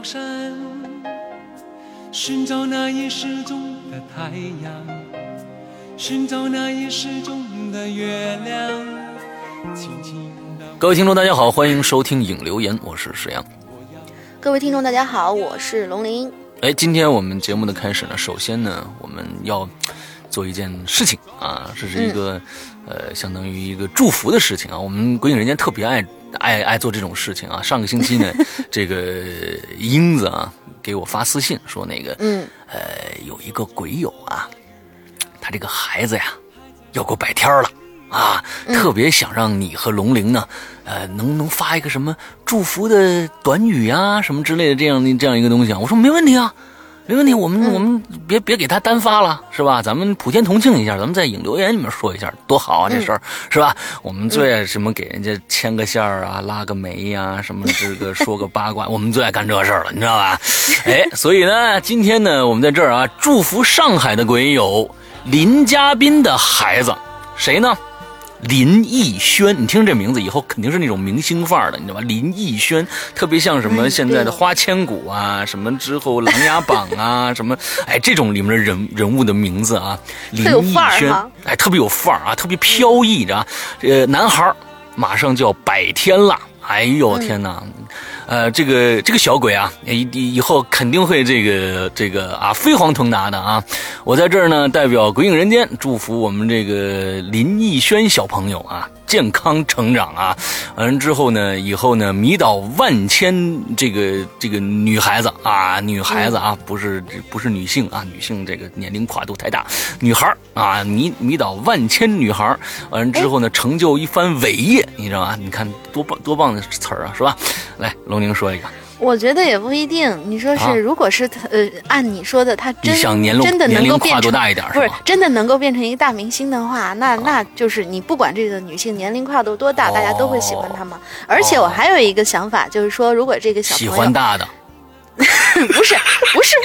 高山，寻找那已失踪的太阳，寻找那已失踪的月亮。轻轻的，各位听众，大家好，欢迎收听影留言，我是石阳。各位听众，大家好，我是龙鳞。哎，今天我们节目的开始呢，首先呢，我们要做一件事情啊，这是一个、呃，相当于一个祝福的事情啊。我们鬼影人间特别爱爱爱做这种事情啊。上个星期呢，这个英子啊给我发私信说那个，嗯，呃，有一个鬼友啊，他这个孩子呀要过百天了。啊，特别想让你和龙玲呢，呃，能不能发一个什么祝福的短语啊，什么之类的这样的这样一个东西啊。我说没问题啊，没问题，我们、我们别别给他单发了，是吧？咱们普天同庆一下，咱们在影留言里面说一下，多好啊，这事儿、是吧？我们最爱什么给人家牵个线儿啊，拉个媒呀、什么这个 说个八卦，我们最爱干这事儿了，你知道吧？哎，所以呢，今天呢，我们在这儿啊，祝福上海的鬼友林嘉宾的孩子，谁呢？林逸轩，你听这名字以后肯定是那种明星范儿的，你知道吧？林逸轩特别像什么嗯现在的花千骨啊，什么之后琅琊榜啊，什么哎这种里面的人人物的名字啊，林特有范奕轩哎特别有范儿啊，特别飘逸，着啊？呃，男孩儿马上就要百天了，哎呦天哪！呃，这个这个小鬼啊，以以后肯定会这个这个啊飞黄腾达的啊！我在这儿呢，代表鬼影人间祝福我们这个林逸轩小朋友啊健康成长啊！完了之后呢，以后呢迷倒万千这个这个女孩子啊，女孩子啊，不是不是女性啊，女性这个年龄跨度太大，女孩儿啊迷迷倒万千女孩儿完了之后呢，成就一番伟业，你知道吗？你看多棒多棒的词儿啊，是吧？来，龙宁说一个。我觉得也不一定。你说是，啊如果是他呃，按你说的，他真真的能够变成大一点不是真的能够变成一个大明星的话，那那就是你不管这个女性年龄跨度多大，大家都会喜欢她嘛。而且我还有一个想法，就是说，如果这个小喜朋友欢大的 不是不是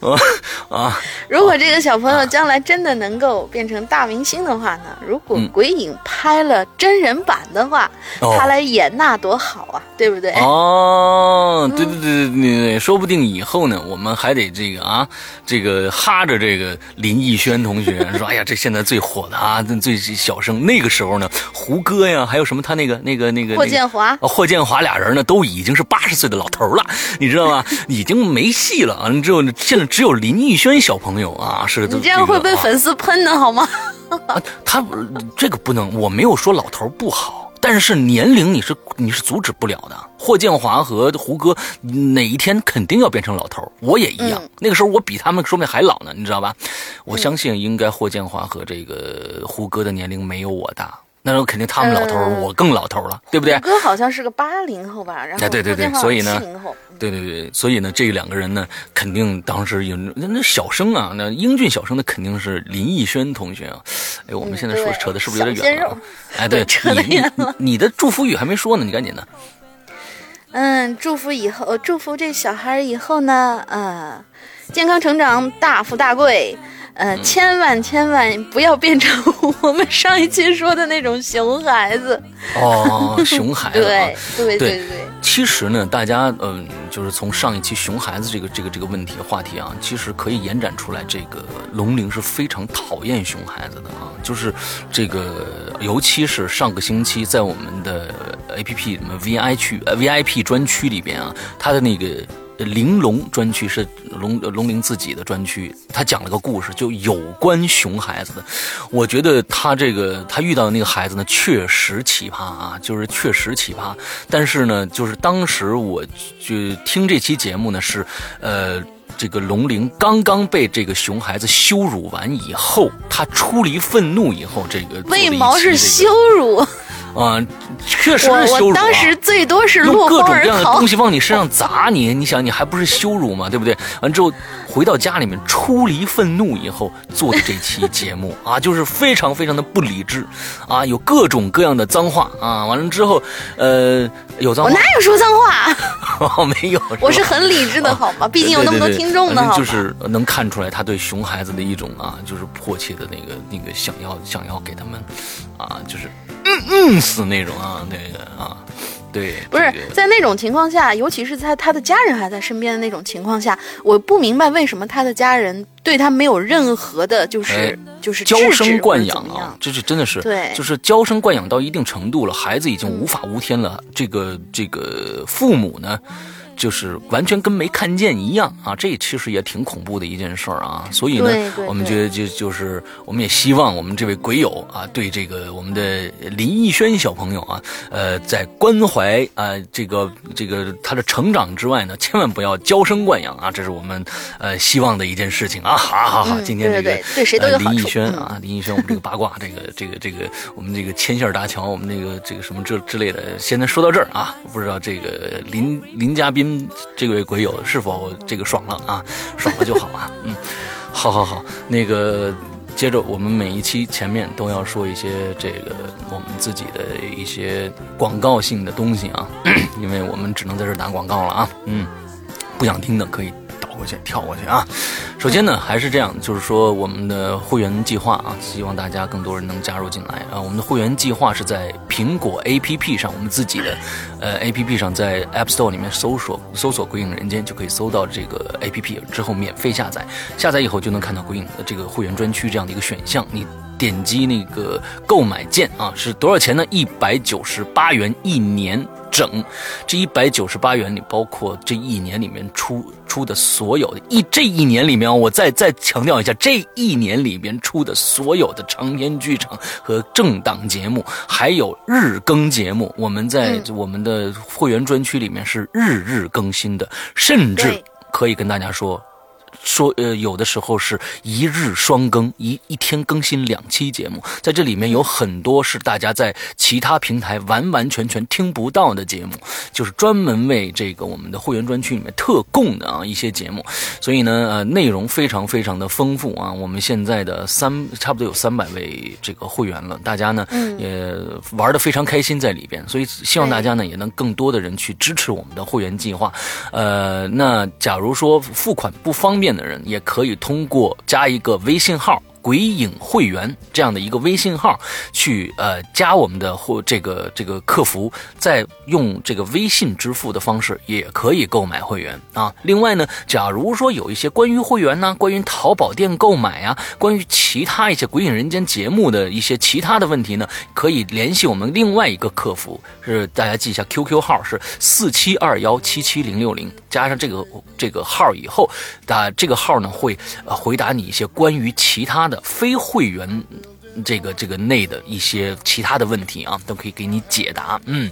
不是，啊，如果这个小朋友将来真的能够变成大明星的话呢，如果嗯鬼影拍了真人版的话，哦他来演那多好啊，对不对？哦，对对对对对对，说不定以后呢，我们还得这个啊，这个哈着这个林奕轩同学说，哎呀，这现在最火的啊，最小生。那个时候呢，胡歌呀，还有什么他那个那个那个霍建华霍建华俩人呢，都已经是八十岁的老头了，你知道吗？已经没戏了啊！只有现在只有林奕轩小朋友啊，是你这样会被啊粉丝喷的好吗？啊，他呃这个不能，我没有说老头不好，但是年龄你是你是阻止不了的。霍建华和胡歌哪一天肯定要变成老头，我也一样。嗯那个时候我比他们说不定还老呢，你知道吧？我相信应该霍建华和这个胡歌的年龄没有我大，那时候肯定他们老头儿，嗯我更老头儿了，对不对胡？歌好像是个八零后吧，然后哎对对对所以呢七零后，对对对，所以呢，这两个人呢，肯定当时有那那小生啊，那英俊小生，那肯定是林奕轩同学啊。哎，我们嗯现在说对扯的是不是有点远了啊？哎，对，扯得你远你你的祝福语还没说呢，你赶紧的。嗯，祝福以后，祝福这小孩以后呢，呃，健康成长，大富大贵。呃，嗯千万千万不要变成我们上一期说的那种熊孩子。哦，熊孩子、啊。对对对对对，其实呢，大家嗯、就是从上一期熊孩子这个这个这个问题话题啊，其实可以延展出来，这个龙鳞是非常讨厌熊孩子的啊，就是这个，尤其是上个星期在我们的 A P P 什么 V I 区呃 V I P 专区里边啊，他的那个。玲珑专区是龙龙玲自己的专区，他讲了个故事，就有关熊孩子的。我觉得他这个他遇到的那个孩子呢，确实奇葩啊，就是确实奇葩。但是呢，就是当时我就听这期节目呢，是呃。这个龙玲刚刚被这个熊孩子羞辱完以后，他出离愤怒以后，这个为毛是羞辱？啊、确实我是羞辱、啊。我当时最多是用落各种各样的东。西往你身上砸你，你想你还不是羞辱吗？对不对？完之后，回到家里面出离愤怒以后做的这期节目啊，就是非常非常的不理智啊，有各种各样的脏话啊，完了之后，呃，有脏话，我哪有说脏话？哦，没有，我是很理智的，好吗？毕竟有那么多听众呢，好就是能看出来他对熊孩子的一种啊，就是迫切的那个那个想要想要给他们啊，就是嗯嗯死那种啊，那个啊。对，不是在那种情况下，尤其是在他的家人还在身边的那种情况下，我不明白为什么他的家人对他没有任何的，就是就是娇生惯养啊，这是真的是，对，就是娇生惯养到一定程度了，孩子已经无法无天了，这个这个父母呢？就是完全跟没看见一样啊！这其实也挺恐怖的一件事儿啊。所以呢，我们觉得就就是我们也希望我们这位鬼友啊，对这个我们的林逸轩小朋友啊，呃，在关怀啊这个这个他的成长之外呢，千万不要娇生惯养啊！这是我们呃希望的一件事情啊！好好好，今天这个对谁都有林逸轩啊，林逸轩，我们这个八卦，这个这个这个我们这个牵线搭桥，我们这个这个什么这之类的，现在说到这儿啊，不知道这个林林嘉宾。嗯这位鬼友是否这个爽了啊？爽了就好啊。嗯，好好好，那个接着我们每一期前面都要说一些这个我们自己的一些广告性的东西啊，因为我们只能在这打广告了啊。嗯，不想听的可以。过去跳过去啊！首先呢，还是这样，就是说我们的会员计划啊，希望大家更多人能加入进来啊。我们的会员计划是在苹果 APP 上，我们自己的呃 APP 上，在 App Store 里面搜索搜索“鬼影人间”，就可以搜到这个 APP，之后免费下载。下载以后就能看到鬼影的这个会员专区这样的一个选项。你点击那个购买键啊，是多少钱呢？一百九十八元一年。整这一百九十八元里，包括这一年里面出出的所有的一这一年里面，我再再强调一下，这一年里面出的所有的长篇剧场和正档节目，还有日更节目，我们在我们的会员专区里面是日日更新的，甚至可以跟大家说。说呃，有的时候是一日双更，一一天更新两期节目，在这里面有很多是大家在其他平台完完全全听不到的节目，就是专门为这个我们的会员专区里面特供的啊一些节目，所以呢呃内容非常非常的丰富啊，我们现在的三差不多有三百位这个会员了，大家呢也玩的非常开心在里边，所以希望大家呢也能更多的人去支持我们的会员计划，呃那假如说付款不方便。变的人也可以通过加一个微信号。鬼影会员这样的一个微信号，去呃加我们的或这个这个客服，再用这个微信支付的方式也可以购买会员啊。另外呢，假如说有一些关于会员呢，关于淘宝店购买啊，关于其他一些鬼影人间节目的一些其他的问题呢，可以联系我们另外一个客服，是大家记一下 QQ 号是四七二幺七七零六零，加上这个这个号以后，啊这个号呢会回答你一些关于其他的。非会员，这个这个内的一些其他的问题啊，都可以给你解答。嗯。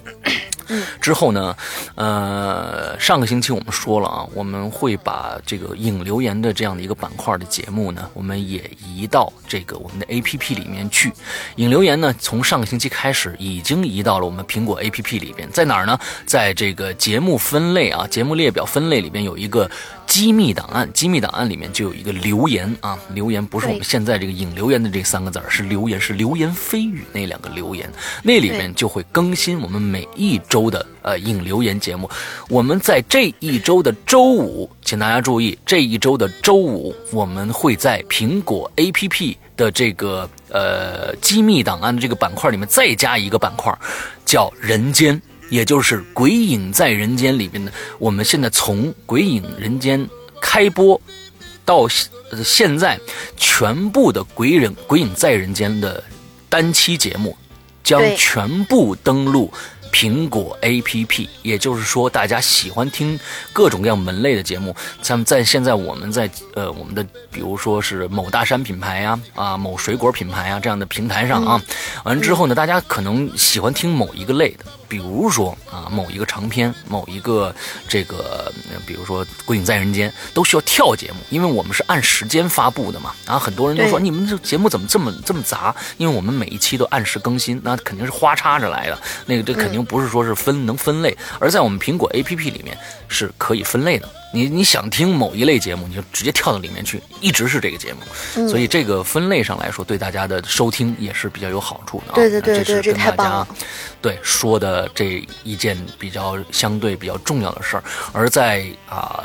之后呢，呃，上个星期我们说了啊，我们会把这个影留言的这样的一个板块的节目呢，我们也移到这个我们的 A P P 里面去。影留言呢，从上个星期开始已经移到了我们苹果 A P P 里边，在哪儿呢？在这个节目分类啊，节目列表分类里边有一个机密档案，机密档案里面就有一个留言啊，留言不是我们现在这个引留言的这三个字儿，是留言，是流言蜚语那两个留言，那里面就会更新我们每一周。的呃引留言节目，我们在这一周的周五，请大家注意，这一周的周五，我们会在苹果 APP 的这个呃机密档案的这个板块里面再加一个板块，叫人间，也就是《鬼影在人间》里面的。我们现在从《鬼影人间》开播到现在，全部的《鬼影鬼影在人间》的单期节目将全部登录。苹果 APP，也就是说，大家喜欢听各种各样门类的节目，像在现在我们在呃我们的比如说是某大山品牌呀啊某水果品牌啊这样的平台上啊，完了之后呢，大家可能喜欢听某一个类的。比如说啊，某一个长篇，某一个这个，比如说《鬼影在人间》，都需要跳节目，因为我们是按时间发布的嘛。然后很多人都说你们这节目怎么这么这么杂？因为我们每一期都按时更新，那肯定是花插着来的。那个这肯定不是说是分能分类，而在我们苹果 APP 里面是可以分类的。你你想听某一类节目，你就直接跳到里面去，一直是这个节目。所以这个分类上来说，对大家的收听也是比较有好处的。对对对对，这太棒了。对说的这一件比较相对比较重要的事儿，而在啊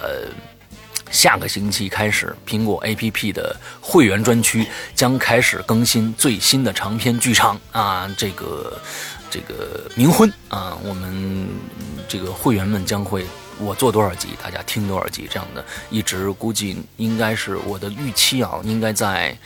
下个星期开始，苹果 APP 的会员专区将开始更新最新的长篇剧场啊，这个这个冥婚啊，我们这个会员们将会。我做多少集，大家听多少集，这样的一直估计应该是我的预期啊，应该在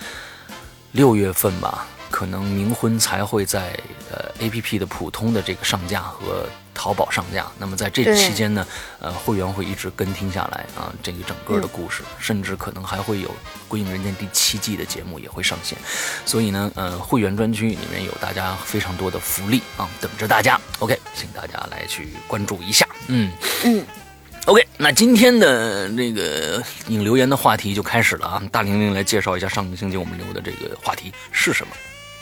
六月份吧，可能冥婚才会在呃 A P P 的普通的这个上架和淘宝上架。那么在这期间呢，呃，会员会一直跟听下来啊，这个整个的故事，甚至可能还会有《归影人间》第七季的节目也会上线。所以呢，呃，会员专区里面有大家非常多的福利啊，等着大家。OK，请大家来去关注一下。嗯嗯。OK，那今天的这个引留言的话题就开始了啊！大玲玲来介绍一下上个星期我们留的这个话题是什么？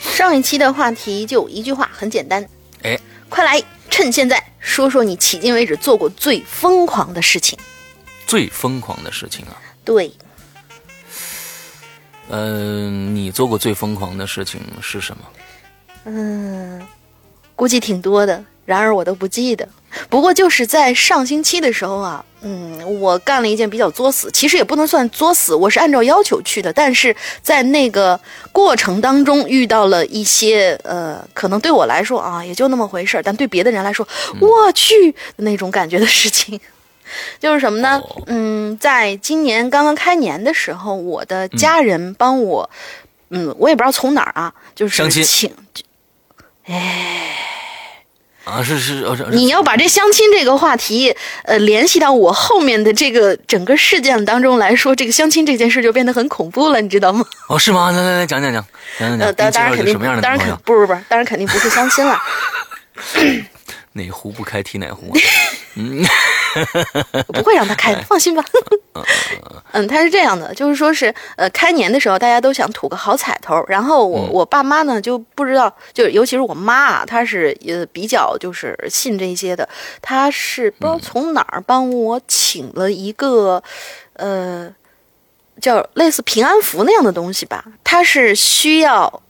上一期的话题就一句话，很简单。哎，快来，趁现在说说你迄今为止做过最疯狂的事情。最疯狂的事情啊？对。嗯，你做过最疯狂的事情是什么？嗯，估计挺多的，然而我都不记得。不过就是在上星期的时候啊，嗯，我干了一件比较作死，其实也不能算作死，我是按照要求去的。但是在那个过程当中遇到了一些呃，可能对我来说啊也就那么回事儿，但对别的人来说，我去那种感觉的事情，就是什么呢？嗯，在今年刚刚开年的时候，我的家人帮我，嗯，我也不知道从哪儿啊，就是请，哎。啊，是是，你要把这相亲这个话题，呃，联系到我后面的这个整个事件当中来说，这个相亲这件事就变得很恐怖了，你知道吗？哦，是吗？来来来，讲讲讲，讲讲 讲。当当然肯定，当然肯不不不，当然肯定不是相亲了。哪壶不开提哪壶。嗯，我不会让他开的，放心吧。嗯，他是这样的，就是说是呃，开年的时候大家都想吐个好彩头，然后我我爸妈呢就不知道，就尤其是我妈啊，她是呃比较就是信这些的，她是不知道从哪儿帮我请了一个呃叫类似平安符那样的东西吧，它是需要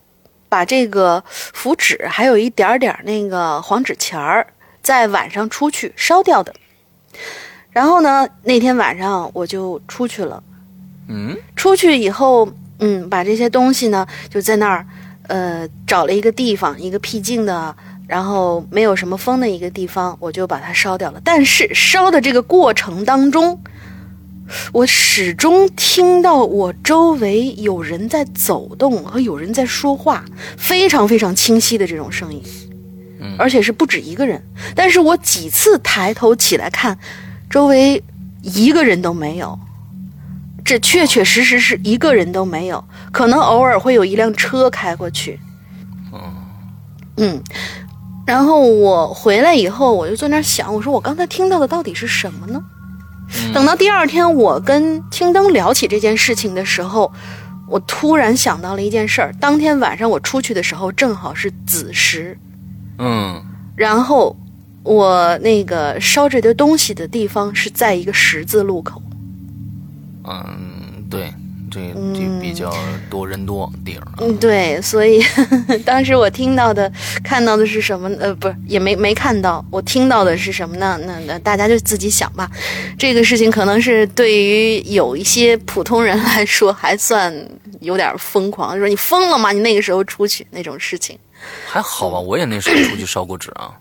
把这个符纸还有一点点那个黄纸钱儿。在晚上出去烧掉的，然后呢，那天晚上我就出去了，嗯，出去以后，嗯，把这些东西呢就在那儿，呃，找了一个地方，一个僻静的，然后没有什么风的一个地方，我就把它烧掉了。但是烧的这个过程当中，我始终听到我周围有人在走动和有人在说话，非常非常清晰的这种声音。而且是不止一个人，但是我几次抬头起来看，周围一个人都没有，这确确实实是一个人都没有，可能偶尔会有一辆车开过去。嗯，然后我回来以后，我就坐那想，我说我刚才听到的到底是什么呢？等到第二天我跟青灯聊起这件事情的时候，我突然想到了一件事儿，当天晚上我出去的时候正好是子时。嗯，然后我那个烧这堆东西的地方是在一个十字路口。嗯，对，这这比较多人多地儿。嗯，对，所以 当时我听到的、看到的是什么？呃，不是，也没没看到。我听到的是什么呢？那那大家就自己想吧。这个事情可能是对于有一些普通人来说还算有点疯狂，就说你疯了吗？你那个时候出去那种事情。还好吧，我也那时候出去烧过纸啊。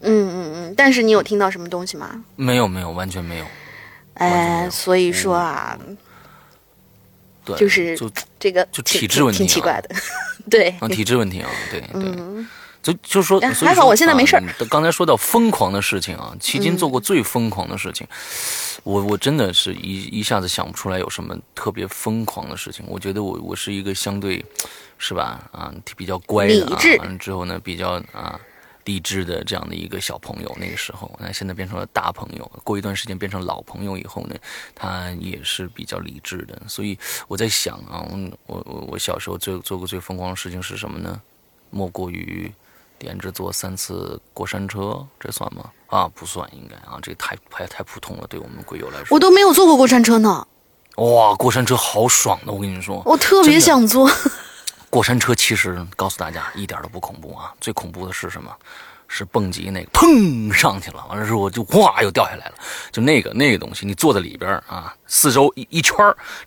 嗯嗯嗯，但是你有听到什么东西吗？没有没有，完全没有。哎，所以说啊，对，就是就这个就体质问题，挺奇怪的。对，体质问题啊，对对。就就说还好，我现在没事儿。刚才说到疯狂的事情啊，迄今做过最疯狂的事情，我我真的是一一下子想不出来有什么特别疯狂的事情。我觉得我我是一个相对。是吧？啊，比较乖的啊。完了之后呢，比较啊，理智的这样的一个小朋友，那个时候，那现在变成了大朋友，过一段时间变成老朋友以后呢，他也是比较理智的。所以我在想啊，我我我小时候最做过最疯狂的事情是什么呢？莫过于连着坐三次过山车，这算吗？啊，不算，应该啊，这太太太普通了，对我们鬼友来说。我都没有坐过过山车呢。哇，过山车好爽的，我跟你说，我特别想坐。过山车其实告诉大家一点都不恐怖啊，最恐怖的是什么？是蹦极那个，砰上去了，完了之后就哗又掉下来了，就那个那个东西，你坐在里边啊，四周一一圈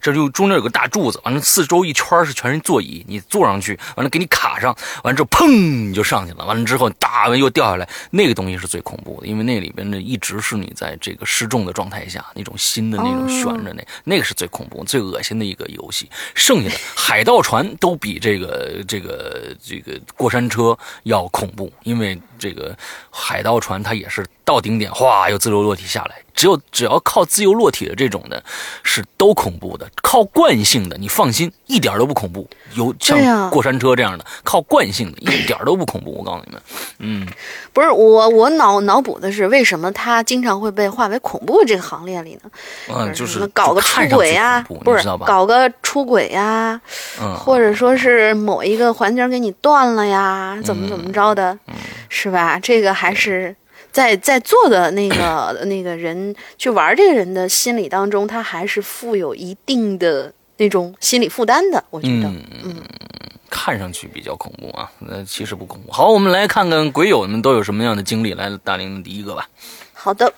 这就中间有个大柱子，完了四周一圈是全是座椅，你坐上去，完了给你卡上，完了之后砰你就上去了，完了之后大完又掉下来，那个东西是最恐怖的，因为那里边呢一直是你在这个失重的状态下，那种心的那种悬着那，那个是最恐怖、最恶心的一个游戏。剩下的海盗船都比这个这个这个过山车要恐怖，因为。这个海盗船，它也是到顶点，哗，又自由落体下来。只有只要靠自由落体的这种的，是都恐怖的。靠惯性的，你放心，一点都不恐怖。有像过山车这样的，靠惯性的，一点都不恐怖。我告诉你们，嗯，不是我，我脑脑补的是，为什么他经常会被划为恐怖这个行列里呢？嗯，就是搞个出轨呀，不是搞个出轨呀，或者说是某一个环节给你断了呀，怎么怎么着的，是吧？这个还是。在在做的那个那个人去玩这个人的心理当中，他还是负有一定的那种心理负担的。我觉得，嗯，看上去比较恐怖啊，那其实不恐怖。好，我们来看看鬼友们都有什么样的经历。来，大林第一个吧。好的，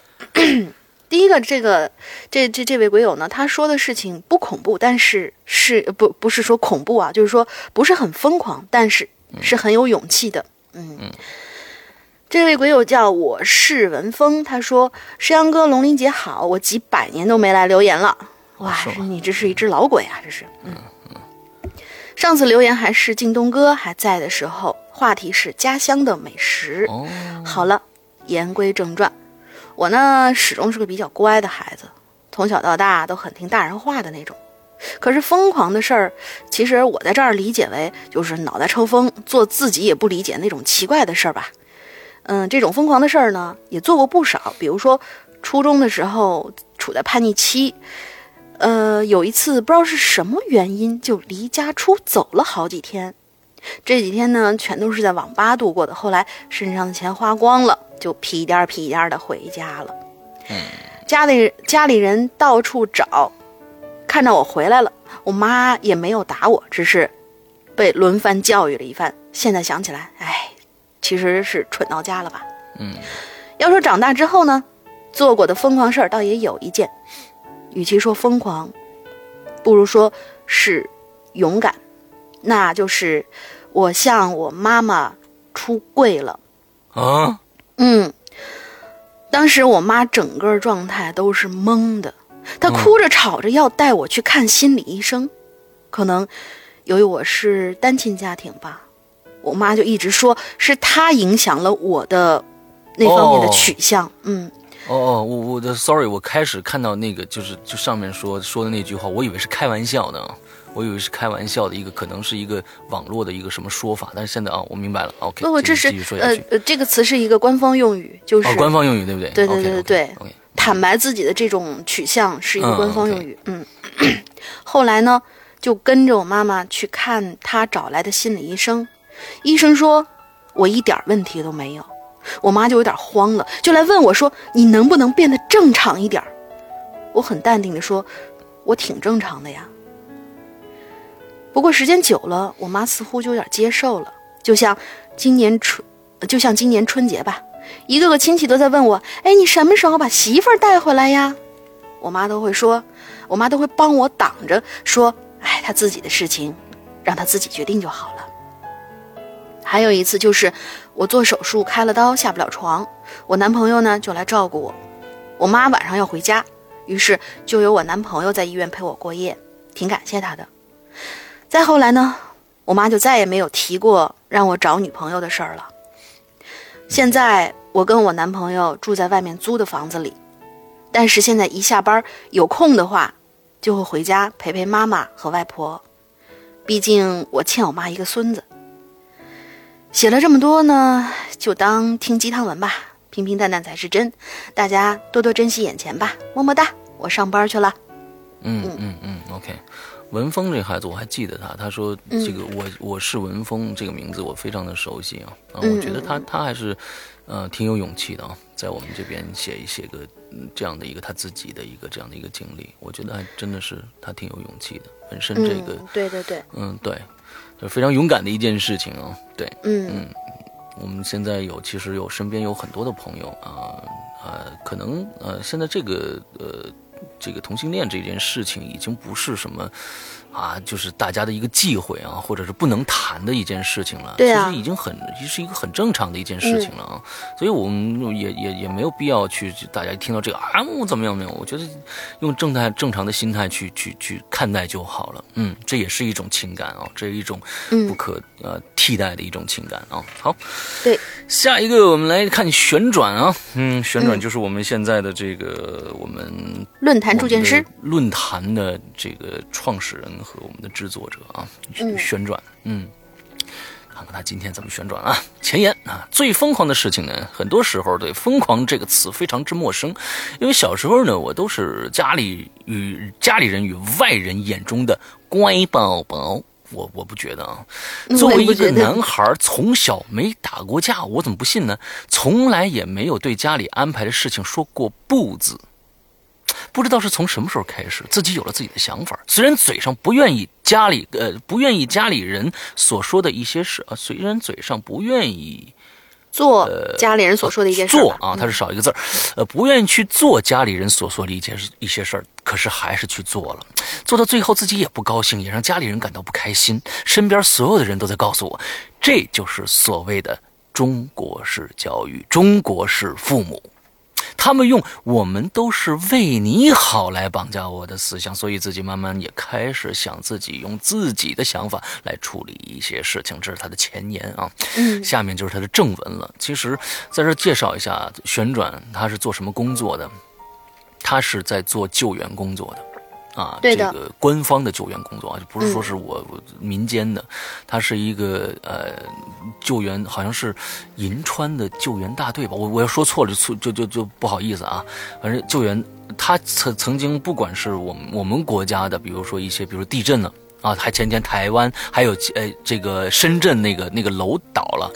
第一个这个这这这位鬼友呢，他说的事情不恐怖，但是是不不是说恐怖啊，就是说不是很疯狂，但是是很有勇气的。嗯。这位鬼友叫我是文峰，他说：“石阳哥，龙鳞姐好，我几百年都没来留言了。哇，你这是一只老鬼啊，这是。嗯嗯。上次留言还是靳东哥还在的时候，话题是家乡的美食。哦。好了，言归正传，我呢始终是个比较乖的孩子，从小到大都很听大人话的那种。可是疯狂的事儿，其实我在这儿理解为就是脑袋抽风，做自己也不理解那种奇怪的事儿吧。”嗯，这种疯狂的事儿呢，也做过不少。比如说，初中的时候处在叛逆期，呃，有一次不知道是什么原因，就离家出走了好几天。这几天呢，全都是在网吧度过的。后来身上的钱花光了，就屁颠儿屁颠儿的回家了。家里家里人到处找，看到我回来了，我妈也没有打我，只是被轮番教育了一番。现在想起来，哎。其实是蠢到家了吧？嗯，要说长大之后呢，做过的疯狂事儿倒也有一件，与其说疯狂，不如说是勇敢，那就是我向我妈妈出柜了。啊？嗯，当时我妈整个状态都是懵的，她哭着吵着要带我去看心理医生，可能由于我是单亲家庭吧。我妈就一直说是她影响了我的那方面的取向，嗯。哦哦，我我的 sorry，我开始看到那个就是就上面说说的那句话，我以为是开玩笑的，我以为是开玩笑的一个，可能是一个网络的一个什么说法，但是现在啊，我明白了，OK。不不，这是呃呃，这个词是一个官方用语，就是官方用语，对不对？对对对对对。坦白自己的这种取向是一个官方用语，嗯。后来呢，就跟着我妈妈去看她找来的心理医生。医生说，我一点问题都没有，我妈就有点慌了，就来问我说：“你能不能变得正常一点？”我很淡定的说：“我挺正常的呀。”不过时间久了，我妈似乎就有点接受了，就像今年春，就像今年春节吧，一个个亲戚都在问我：“哎，你什么时候把媳妇儿带回来呀？”我妈都会说，我妈都会帮我挡着说：“哎，她自己的事情，让她自己决定就好了。”还有一次，就是我做手术开了刀下不了床，我男朋友呢就来照顾我。我妈晚上要回家，于是就由我男朋友在医院陪我过夜，挺感谢他的。再后来呢，我妈就再也没有提过让我找女朋友的事儿了。现在我跟我男朋友住在外面租的房子里，但是现在一下班有空的话，就会回家陪陪妈妈和外婆，毕竟我欠我妈一个孙子。写了这么多呢，就。当听鸡汤文吧，平平淡淡才是真。大家多多珍惜眼前吧，么么哒，我上班去了。嗯嗯嗯，OK。文峰这孩子我还记得他，他说这个我我是文峰这个名字我非常的熟悉啊啊，我觉得他他还是呃挺有勇气的啊，在我们这边写一写个这样的一个他自己的一个这样的一个经历，我觉得还真的是他挺有勇气的，本身这个对对对，嗯对，就非常勇敢的一件事情啊，对，嗯嗯，我们现在有其实有身边有很多的朋友啊呃，可能呃现在这个呃。这个同性恋这件事情已经不是什么，啊，就是大家的一个忌讳啊，或者是不能谈的一件事情了。对啊，其实已经很是一个很正常的一件事情了啊。所以我们也也也没有必要去大家一听到这个啊，我怎么样没有？我觉得用正态正常的心态去去去看待就好了。嗯，这也是一种情感啊，这是一种不可呃替代的一种情感啊。好，对，下一个我们来看旋转啊，嗯，旋转就是我们现在的这个我们。论坛铸剑师，论坛的这个创始人和我们的制作者啊，旋转，嗯，看看他今天怎么旋转啊？前言啊，最疯狂的事情呢，很多时候对“疯狂”这个词非常之陌生，因为小时候呢，我都是家里与家里人与外人眼中的乖宝宝，我我不觉得啊。作为一个男孩，从小没打过架，我怎么不信呢？从来也没有对家里安排的事情说过不字。不知道是从什么时候开始，自己有了自己的想法。虽然嘴上不愿意家里呃不愿意家里人所说的一些事啊，虽然嘴上不愿意做家里人所说的一件事做啊，他是少一个字儿，呃，不愿意去做家里人所说的一件事一些事儿，可是还是去做了。做到最后自己也不高兴，也让家里人感到不开心。身边所有的人都在告诉我，这就是所谓的中国式教育，中国式父母。他们用“我们都是为你好”来绑架我的思想，所以自己慢慢也开始想自己用自己的想法来处理一些事情。这是他的前言啊，嗯，下面就是他的正文了。其实，在这介绍一下，旋转他是做什么工作的？他是在做救援工作的。啊，这个官方的救援工作啊，就不是说是我民间的，它是一个呃救援，好像是银川的救援大队吧，我我要说错了就错就就就不好意思啊，反正救援他曾曾经不管是我们我们国家的，比如说一些，比如地震了啊，还前天台湾还有呃这个深圳那个那个楼倒了。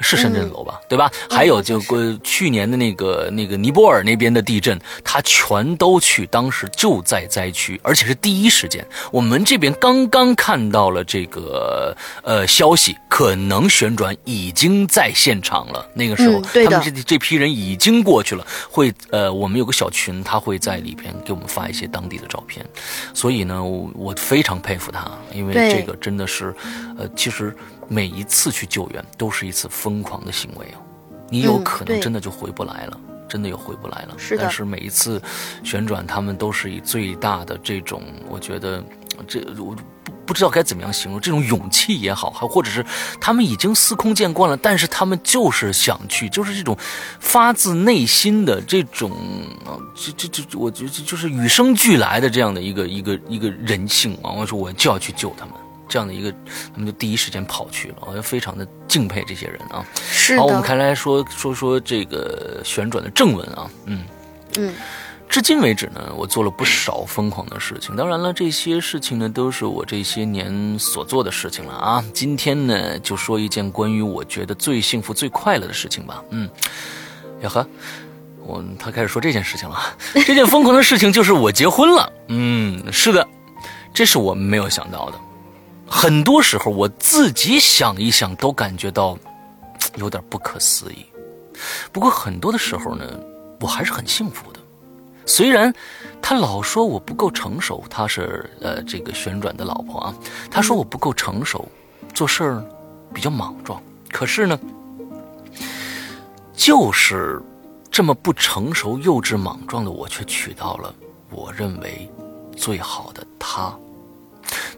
是深圳楼吧，对吧？还有就呃去年的那个那个尼泊尔那边的地震，他全都去，当时就在灾区，而且是第一时间。我们这边刚刚看到了这个呃消息，可能旋转已经在现场了。那个时候，他们这这批人已经过去了。会呃，我们有个小群，他会在里边给我们发一些当地的照片。所以呢，我我非常佩服他，因为这个真的是，呃，其实。每一次去救援都是一次疯狂的行为啊！你有可能真的就回不来了，真的又回不来了。是的。但是每一次旋转，他们都是以最大的这种，我觉得这我不不知道该怎么样形容，这种勇气也好，还或者是他们已经司空见惯了，但是他们就是想去，就是这种发自内心的这种啊，这这这，我觉得就是与生俱来的这样的一个一个一个人性啊！我说我就要去救他们。这样的一个，他们就第一时间跑去了，我就非常的敬佩这些人啊。是好，我们开来说说说这个旋转的正文啊。嗯嗯，至今为止呢，我做了不少疯狂的事情。当然了，这些事情呢，都是我这些年所做的事情了啊。今天呢，就说一件关于我觉得最幸福、最快乐的事情吧。嗯，呀呵，我他开始说这件事情了。这件疯狂的事情就是我结婚了。嗯，是的，这是我没有想到的。很多时候，我自己想一想，都感觉到有点不可思议。不过很多的时候呢，我还是很幸福的。虽然他老说我不够成熟，他是呃这个旋转的老婆啊，他说我不够成熟，做事儿比较莽撞。可是呢，就是这么不成熟、幼稚、莽撞的我，却娶到了我认为最好的他。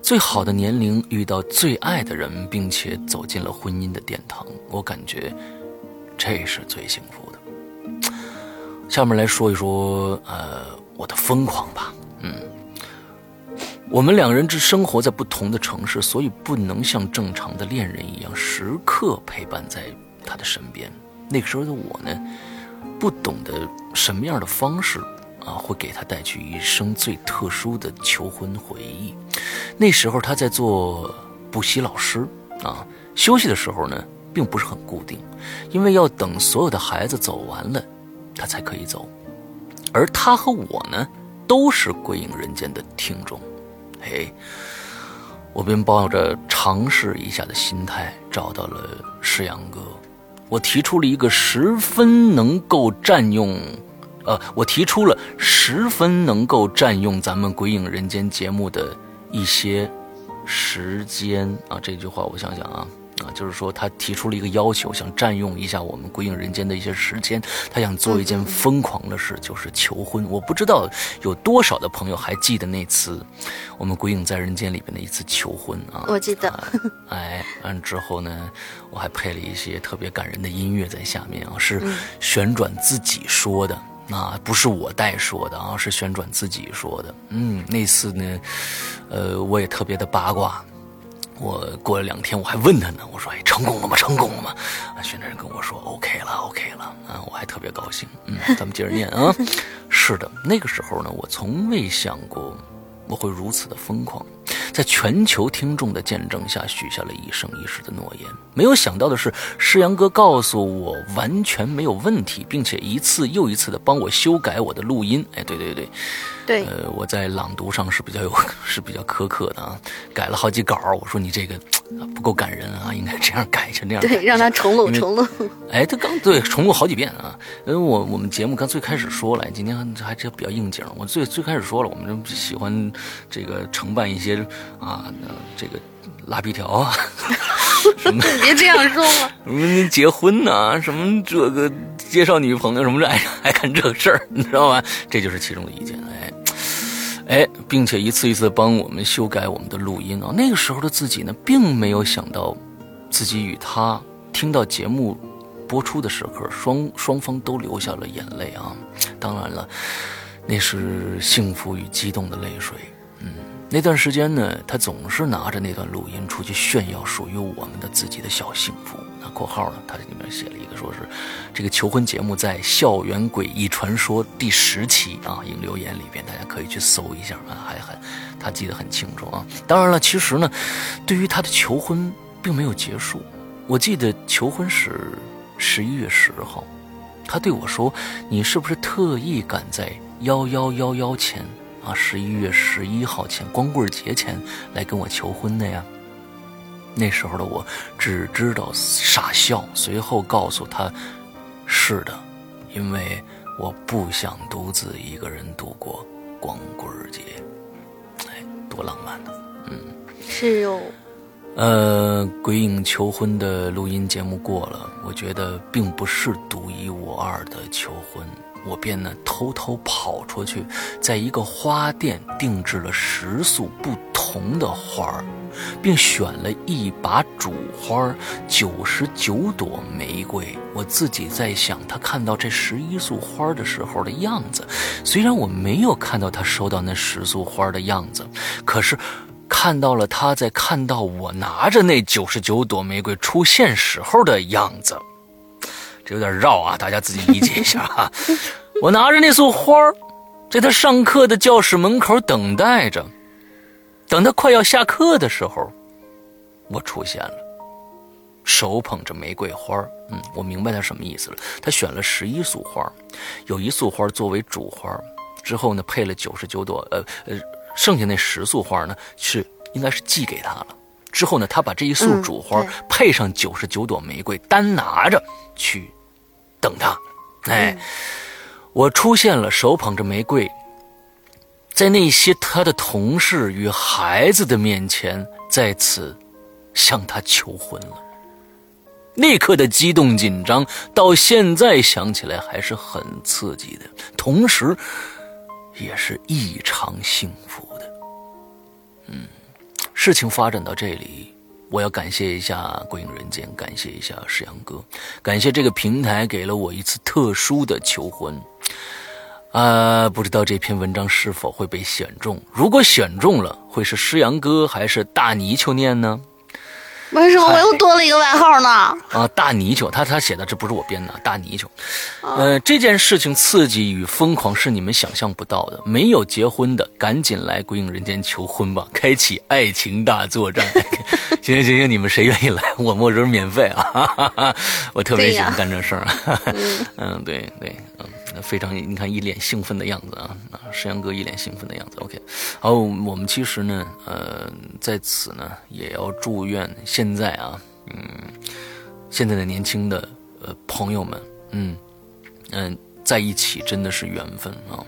最好的年龄遇到最爱的人，并且走进了婚姻的殿堂，我感觉这是最幸福的。下面来说一说，呃，我的疯狂吧。嗯，我们两人只生活在不同的城市，所以不能像正常的恋人一样时刻陪伴在他的身边。那个时候的我呢，不懂得什么样的方式啊，会给他带去一生最特殊的求婚回忆。那时候他在做补习老师啊，休息的时候呢，并不是很固定，因为要等所有的孩子走完了，他才可以走。而他和我呢，都是《鬼影人间》的听众，嘿，我便抱着尝试一下的心态找到了石阳哥。我提出了一个十分能够占用，呃，我提出了十分能够占用咱们《鬼影人间》节目的一些时间啊。这句话我想想啊。啊，就是说他提出了一个要求，想占用一下我们《鬼影人间》的一些时间，他想做一件疯狂的事，就是求婚。我不知道有多少的朋友还记得那次我们《鬼影在人间》里边的一次求婚啊？我记得。哎，完之后呢，我还配了一些特别感人的音乐在下面啊，是旋转自己说的，啊不是我代说的啊，是旋转自己说的。嗯，那次呢，呃，我也特别的八卦。我过了两天，我还问他呢，我说：“哎，成功了吗？成功了吗？”啊，宣传人跟我说：“OK 了，OK 了。”啊，我还特别高兴。嗯，咱们接着念啊。是的，那个时候呢，我从未想过我会如此的疯狂，在全球听众的见证下，许下了一生一世的诺言。没有想到的是，诗阳哥告诉我完全没有问题，并且一次又一次的帮我修改我的录音。哎，对对对。对，呃，我在朗读上是比较有，是比较苛刻的啊，改了好几稿。我说你这个不够感人啊，应该这样改成那样。对，让他重录重录。哎，他刚对重录好几遍啊。因为我我们节目刚最开始说了，今天还这比较应景。我最最开始说了，我们喜欢这个承办一些啊，这个拉皮条啊。什么？别这样说嘛。什么结婚呐？什么这个介绍女朋友什么的，爱爱干这个事儿，你知道吧？这就是其中的一件。哎。哎，并且一次一次帮我们修改我们的录音啊！那个时候的自己呢，并没有想到，自己与他听到节目播出的时刻，双双方都流下了眼泪啊！当然了，那是幸福与激动的泪水。嗯，那段时间呢，他总是拿着那段录音出去炫耀属于我们的自己的小幸福。那括号呢，他里面写了一个，说是这个求婚节目在《校园诡异传说》第十期啊，引留言里边，大家可以去搜一下啊，还很他记得很清楚啊。当然了，其实呢，对于他的求婚并没有结束。我记得求婚是十一月十号，他对我说：“你是不是特意赶在幺幺幺幺前啊，十一月十一号前，光棍节前来跟我求婚的呀？”那时候的我只知道傻笑，随后告诉他：“是的，因为我不想独自一个人度过光棍节。”哎，多浪漫呢！嗯，是哟。呃，鬼影求婚的录音节目过了，我觉得并不是独一无二的求婚。我便呢偷偷跑出去，在一个花店定制了十束不同的花儿，并选了一把主花，九十九朵玫瑰。我自己在想，他看到这十一束花的时候的样子，虽然我没有看到他收到那十束花的样子，可是看到了他在看到我拿着那九十九朵玫瑰出现时候的样子。有点绕啊，大家自己理解一下啊。我拿着那束花在他上课的教室门口等待着。等他快要下课的时候，我出现了，手捧着玫瑰花嗯，我明白他什么意思了。他选了十一束花有一束花作为主花之后呢配了九十九朵，呃呃，剩下那十束花呢是应该是寄给他了。之后呢，他把这一束主花配上九十九朵玫瑰，单拿着去。等他，哎，我出现了，手捧着玫瑰，在那些他的同事与孩子的面前，再次向他求婚了。那刻的激动紧张，到现在想起来还是很刺激的，同时也是异常幸福的。嗯，事情发展到这里。我要感谢一下《鬼影人间》，感谢一下诗阳哥，感谢这个平台给了我一次特殊的求婚。啊，不知道这篇文章是否会被选中？如果选中了，会是诗阳哥还是大泥鳅念呢？为什么我又多了一个外号呢？啊，大泥鳅，他他写的这不是我编的，大泥鳅。呃，这件事情刺激与疯狂是你们想象不到的。没有结婚的，赶紧来鬼影人间求婚吧，开启爱情大作战。行行行行，你们谁愿意来？我我这是免费啊，我特别喜欢干这事儿。嗯，对对，嗯。非常，你看一脸兴奋的样子啊啊！石阳哥一脸兴奋的样子。OK，好，我们其实呢，呃，在此呢，也要祝愿现在啊，嗯，现在的年轻的呃朋友们，嗯嗯，在一起真的是缘分啊，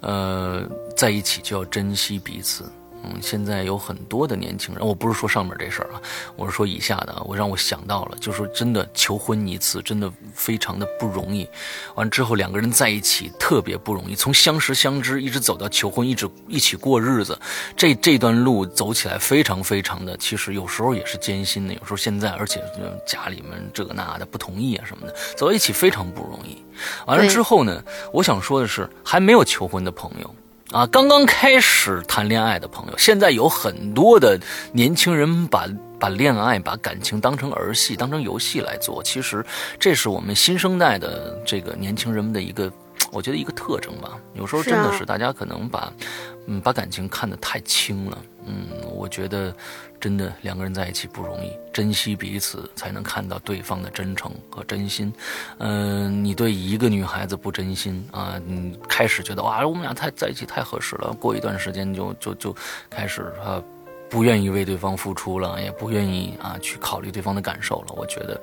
呃，在一起就要珍惜彼此。嗯，现在有很多的年轻人，我不是说上面这事儿啊，我是说以下的。我让我想到了，就是真的求婚一次，真的非常的不容易。完之后两个人在一起特别不容易，从相识相知一直走到求婚，一直一起过日子，这这段路走起来非常非常的，其实有时候也是艰辛的。有时候现在，而且家里面这个那的不同意啊什么的，走到一起非常不容易。完了之后呢，我想说的是，还没有求婚的朋友。啊，刚刚开始谈恋爱的朋友，现在有很多的年轻人把把恋爱、把感情当成儿戏、当成游戏来做。其实，这是我们新生代的这个年轻人们的一个，我觉得一个特征吧。有时候真的是大家可能把，嗯，把感情看得太轻了。嗯，我觉得。真的两个人在一起不容易，珍惜彼此才能看到对方的真诚和真心。嗯，你对一个女孩子不真心啊，你开始觉得哇，我们俩太在一起太合适了，过一段时间就就就开始啊。不愿意为对方付出了，也不愿意啊去考虑对方的感受了。我觉得，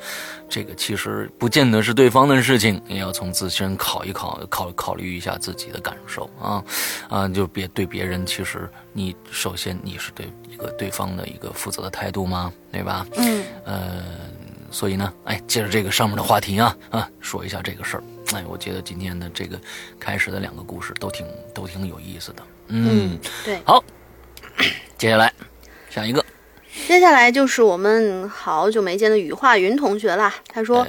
这个其实不见得是对方的事情，也要从自身考一考，考考虑一下自己的感受啊啊！就别对别人，其实你首先你是对一个对方的一个负责的态度吗？对吧？嗯。呃，所以呢，哎，接着这个上面的话题啊啊，说一下这个事儿。哎，我觉得今天的这个开始的两个故事都挺都挺有意思的。嗯，对。好，接下来。下一个，接下来就是我们好久没见的羽化云同学啦。他说，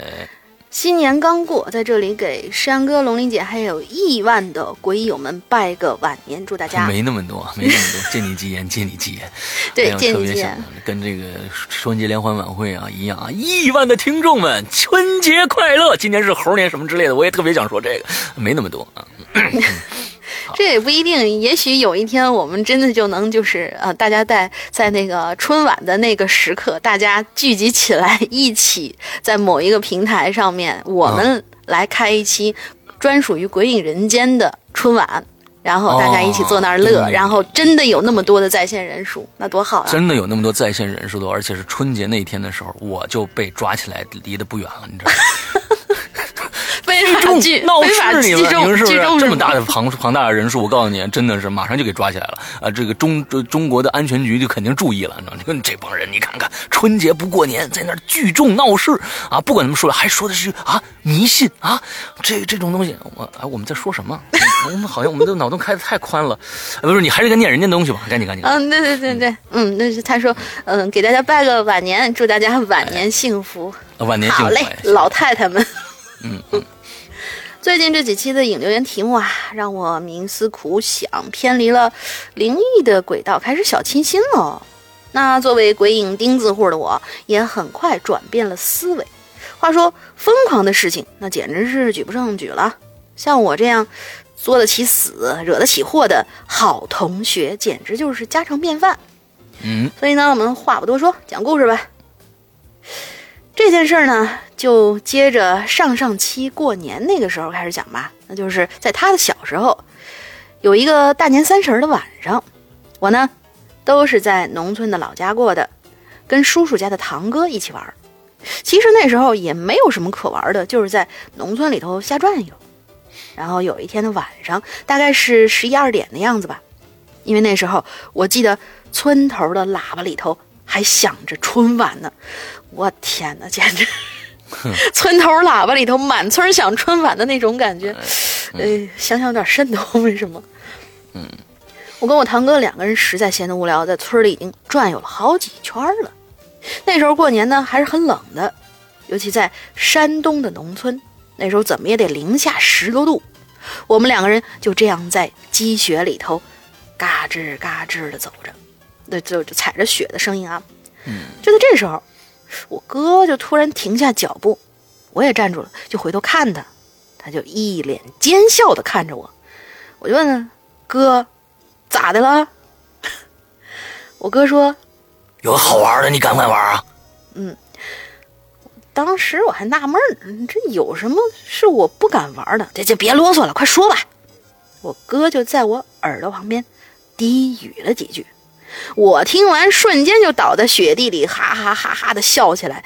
新年刚过，在这里给山哥、龙鳞姐还有亿万的鬼友们拜个晚年，祝大家没那么多，没那么多，借你吉言，借你吉言。对，借你吉言，跟这个春节联欢晚会啊一样啊，亿万的听众们，春节快乐！今年是猴年什么之类的，我也特别想说这个，没那么多啊。这也不一定，也许有一天我们真的就能，就是呃，大家在在那个春晚的那个时刻，大家聚集起来，一起在某一个平台上面，我们来开一期专属于鬼影人间的春晚，然后大家一起坐那儿乐，然后真的有那么多的在线人数，那多好啊！真的有那么多在线人数的，而且是春节那天的时候，我就被抓起来，离得不远了，你知道吗？非法聚 闹事，你们是不是这么大的庞 庞大的人数？我告诉你，真的是马上就给抓起来了啊！这个中中国的安全局就肯定注意了，你知道吗？这帮人，你看看，春节不过年，在那儿聚众闹事啊！不管怎么说，还说的是啊迷信啊，这这种东西，我哎我们在说什么？我们好像我们的脑洞开的太宽了，不是？你还是该念人家东西吧，赶紧赶紧。嗯，对对对对，嗯，那是他说，嗯，给大家拜个晚年，祝大家晚年幸福。晚年幸福。好嘞，老太太们。嗯嗯。最近这几期的影留言题目啊，让我冥思苦想，偏离了灵异的轨道，开始小清新了。那作为鬼影钉子户的我，也很快转变了思维。话说，疯狂的事情那简直是举不胜举了。像我这样作得起死、惹得起祸的好同学，简直就是家常便饭。嗯，所以呢，我们话不多说，讲故事吧。这件事儿呢，就接着上上期过年那个时候开始讲吧。那就是在他的小时候，有一个大年三十的晚上，我呢都是在农村的老家过的，跟叔叔家的堂哥一起玩。其实那时候也没有什么可玩的，就是在农村里头瞎转悠。然后有一天的晚上，大概是十一二点的样子吧，因为那时候我记得村头的喇叭里头还响着春晚呢。我天哪，简直！村头喇叭里头满村响春晚的那种感觉，呃，想想有点瘆得慌。为什么？嗯，我跟我堂哥两个人实在闲得无聊，在村里已经转悠了好几圈了。那时候过年呢还是很冷的，尤其在山东的农村，那时候怎么也得零下十多度。我们两个人就这样在积雪里头，嘎吱嘎吱的走着，那就就踩着雪的声音啊。嗯，就在这时候。我哥就突然停下脚步，我也站住了，就回头看他，他就一脸奸笑的看着我。我就问他：“哥，咋的了？” 我哥说：“有个好玩的，你敢不敢玩啊？”嗯，当时我还纳闷儿，这有什么是我不敢玩的？这这别啰嗦了，快说吧。我哥就在我耳朵旁边低语了几句，我听完瞬间就倒在雪地里，哈哈哈哈的笑起来。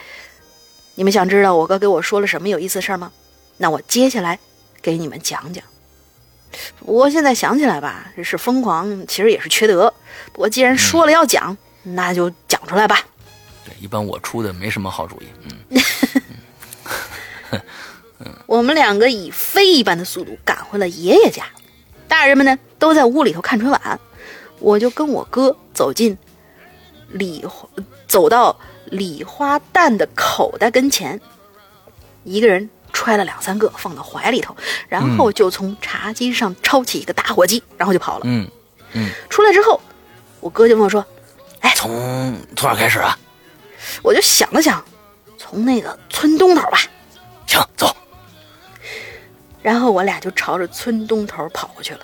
你们想知道我哥给我说了什么有意思的事儿吗？那我接下来给你们讲讲。不过现在想起来吧，这是疯狂，其实也是缺德。不过既然说了要讲，那就讲出来吧。对，一般我出的没什么好主意。嗯。我们两个以飞一般的速度赶回了爷爷家，大人们呢都在屋里头看春晚，我就跟我哥走进礼花，走到礼花弹的口袋跟前，一个人揣了两三个放到怀里头，然后就从茶几上抄起一个打火机，然后就跑了。嗯嗯，出来之后，我哥就问我说：“哎，从从哪开始啊？”我就想了想，从那个村东头吧。行，走。然后我俩就朝着村东头跑过去了。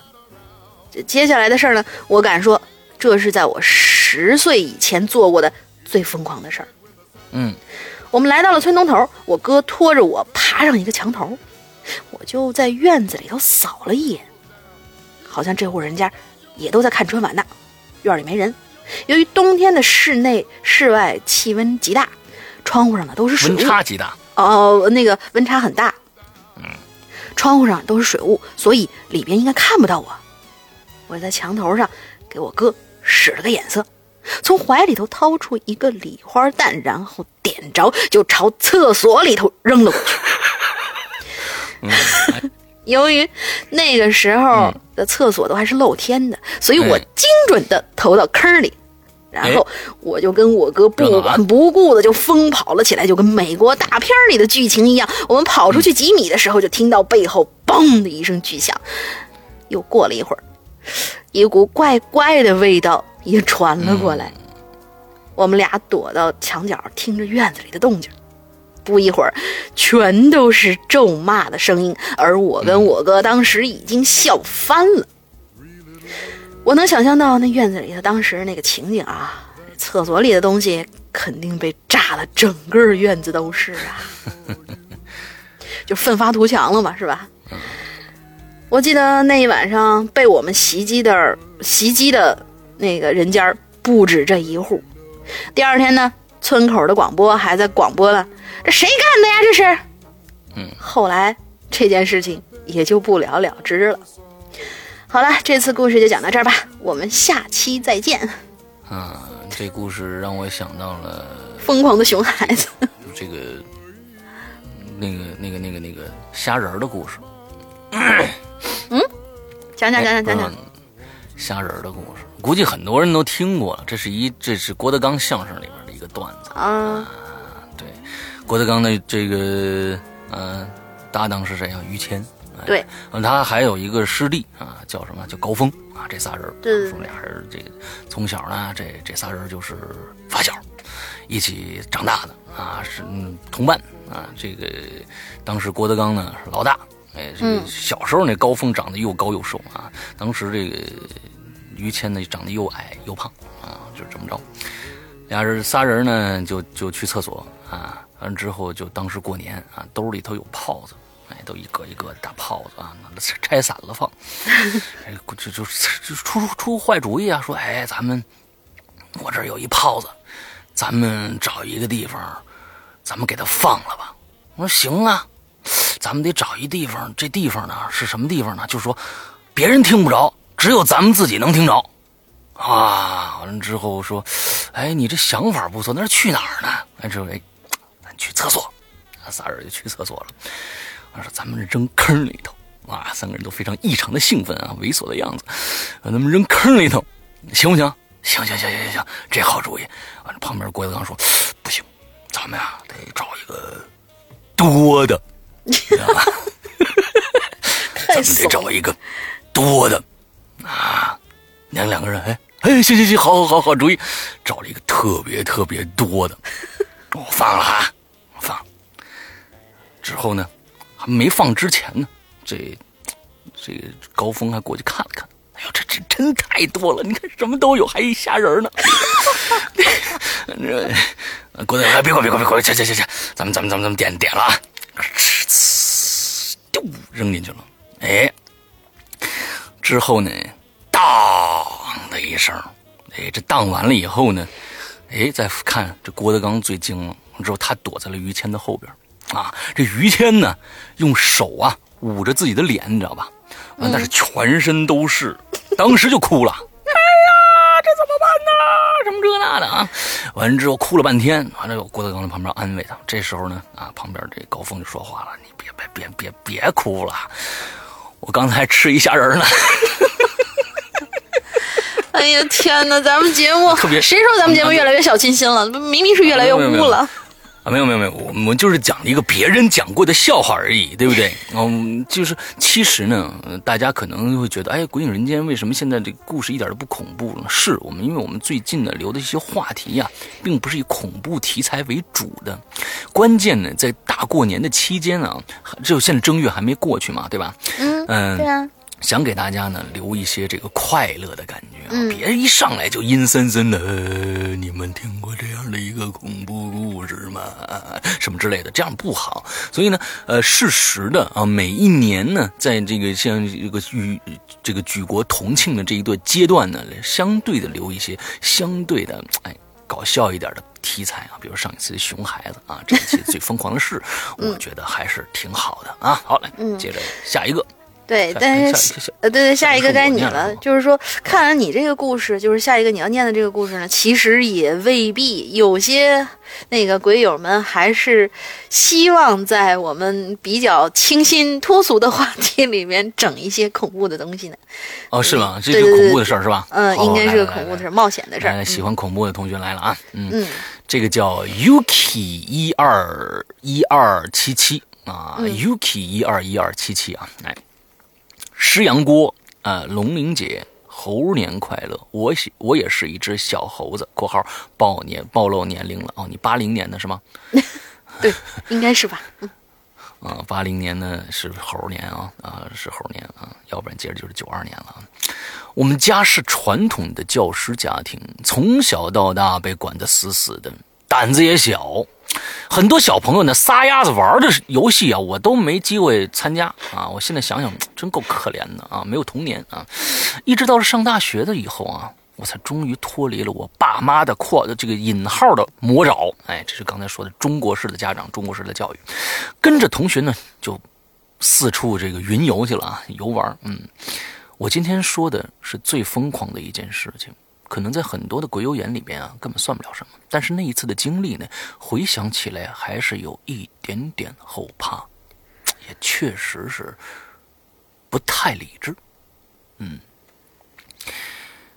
这接下来的事儿呢，我敢说，这是在我十岁以前做过的最疯狂的事儿。嗯，我们来到了村东头，我哥拖着我爬上一个墙头，我就在院子里头扫了一眼，好像这户人家也都在看春晚呢。院里没人，由于冬天的室内室外气温极大，窗户上的都是水雾，温差极大。哦，那个温差很大。窗户上都是水雾，所以里边应该看不到我。我在墙头上给我哥使了个眼色，从怀里头掏出一个礼花弹，然后点着就朝厕所里头扔了过去。由于那个时候的厕所都还是露天的，所以我精准的投到坑里。然后我就跟我哥不管不顾的就疯跑了起来，就跟美国大片里的剧情一样。我们跑出去几米的时候，就听到背后“嘣”的一声巨响。又过了一会儿，一股怪怪的味道也传了过来。我们俩躲到墙角，听着院子里的动静。不一会儿，全都是咒骂的声音，而我跟我哥当时已经笑翻了。我能想象到那院子里头当时那个情景啊，厕所里的东西肯定被炸的，整个院子都是啊，就奋发图强了嘛，是吧？我记得那一晚上被我们袭击的袭击的那个人家不止这一户。第二天呢，村口的广播还在广播了：“这谁干的呀？这是。”嗯。后来这件事情也就不了了之了。好了，这次故事就讲到这儿吧，我们下期再见。啊，这故事让我想到了 疯狂的熊孩子，这个那个那个那个那个虾仁儿的故事。嗯，讲讲讲讲讲讲虾仁的故事，估计很多人都听过了。这是一这是郭德纲相声里边的一个段子啊。对，郭德纲的这个嗯搭档是谁啊？于谦。对，他还有一个师弟啊，叫什么？叫高峰啊。这仨人，对，说俩人这个从小呢，这这仨人就是发小，一起长大的啊，是同伴啊。这个当时郭德纲呢是老大，哎，这个小时候那高峰长得又高又瘦啊。当时这个于谦呢长得又矮又胖啊，就这么着。俩人仨人呢就就去厕所啊，完之后就当时过年啊，兜里头有炮子。哎，都一个一个的大炮子啊，那拆散了放。哎，就就就出出坏主意啊，说哎，咱们我这有一炮子，咱们找一个地方，咱们给它放了吧。我说行啊，咱们得找一地方，这地方呢是什么地方呢？就是说别人听不着，只有咱们自己能听着。啊，完了之后说，哎，你这想法不错，那是去哪儿呢？哎，这哎，咱去厕所。仨人就去厕所了。说咱们扔坑里头啊！三个人都非常异常的兴奋啊，猥琐的样子。咱们扔坑里头，行不行？行行行行行行，这好主意。完了，旁边郭德纲说：“ 不行，咱们呀得找一个多的，知道吧？咱们得找一个多的啊！娘两个人，哎哎，行行行，好好好好主意，找了一个特别特别多的。我放了哈，放。之后呢，还没放之前呢，这这个高峰还过去看了看。哎呦，这这真太多了！你看什么都有，还一虾仁呢。这郭德纲，别管别管别管，行行行行，咱们咱们咱们咱们点点了啊！呲，丢扔进去了。哎，之后呢，当的一声，哎，这当完了以后呢，哎，再看这郭德纲最精了，之后他躲在了于谦的后边啊。这于谦呢，用手啊捂着自己的脸，你知道吧？啊，但是全身都是，当时就哭了。的啊？完了之后哭了半天，完了郭德纲在旁边安慰他。这时候呢，啊，旁边这高峰就说话了：“你别别别别别哭了，我刚才吃一虾仁呢。” 哎呀天哪，咱们节目特别谁说咱们节目越来越小清新了？明明是越来越污了。啊，没有没有没有，我们就是讲了一个别人讲过的笑话而已，对不对？嗯，就是其实呢，大家可能会觉得，哎，《鬼影人间》为什么现在这个故事一点都不恐怖了？是我们，因为我们最近呢留的一些话题呀，并不是以恐怖题材为主的。关键呢，在大过年的期间啊，就现在正月还没过去嘛，对吧？嗯嗯，对啊。想给大家呢留一些这个快乐的感觉啊，别一上来就阴森森的。呃你们听过这样的一个恐怖故事吗？什么之类的，这样不好。所以呢，呃，适时的啊，每一年呢，在这个像这个与这个举国同庆的这一段阶段呢，相对的留一些相对的哎搞笑一点的题材啊，比如上一次的熊孩子啊，这一期最疯狂的事，我觉得还是挺好的啊。好，嘞接着下一个。对，但是呃，对对，下一个该你了。就是说，看完你这个故事，就是下一个你要念的这个故事呢，其实也未必。有些那个鬼友们还是希望在我们比较清新脱俗的话题里面整一些恐怖的东西呢。哦，是吗？这是恐怖的事儿是吧？嗯，应该是个恐怖的事儿，冒险的事儿。喜欢恐怖的同学来了啊！嗯，这个叫 Yuki 一二一二七七啊，Yuki 一二一二七七啊，来。石阳锅，呃，龙玲姐，猴年快乐！我喜，我也是一只小猴子。（括号暴年暴露年龄了哦，你八零年的是吗？对，应该是吧。嗯，啊，八零年呢是猴年啊，啊是猴年啊，要不然接着就是九二年了。我们家是传统的教师家庭，从小到大被管得死死的，胆子也小。很多小朋友呢，撒丫子玩的游戏啊，我都没机会参加啊。我现在想想，真够可怜的啊，没有童年啊。一直到了上大学的以后啊，我才终于脱离了我爸妈的扩的这个引号的魔爪。哎，这是刚才说的中国式的家长，中国式的教育，跟着同学呢就四处这个云游去了啊，游玩。嗯，我今天说的是最疯狂的一件事情。可能在很多的鬼友眼里边啊，根本算不了什么。但是那一次的经历呢，回想起来还是有一点点后怕，也确实是不太理智。嗯，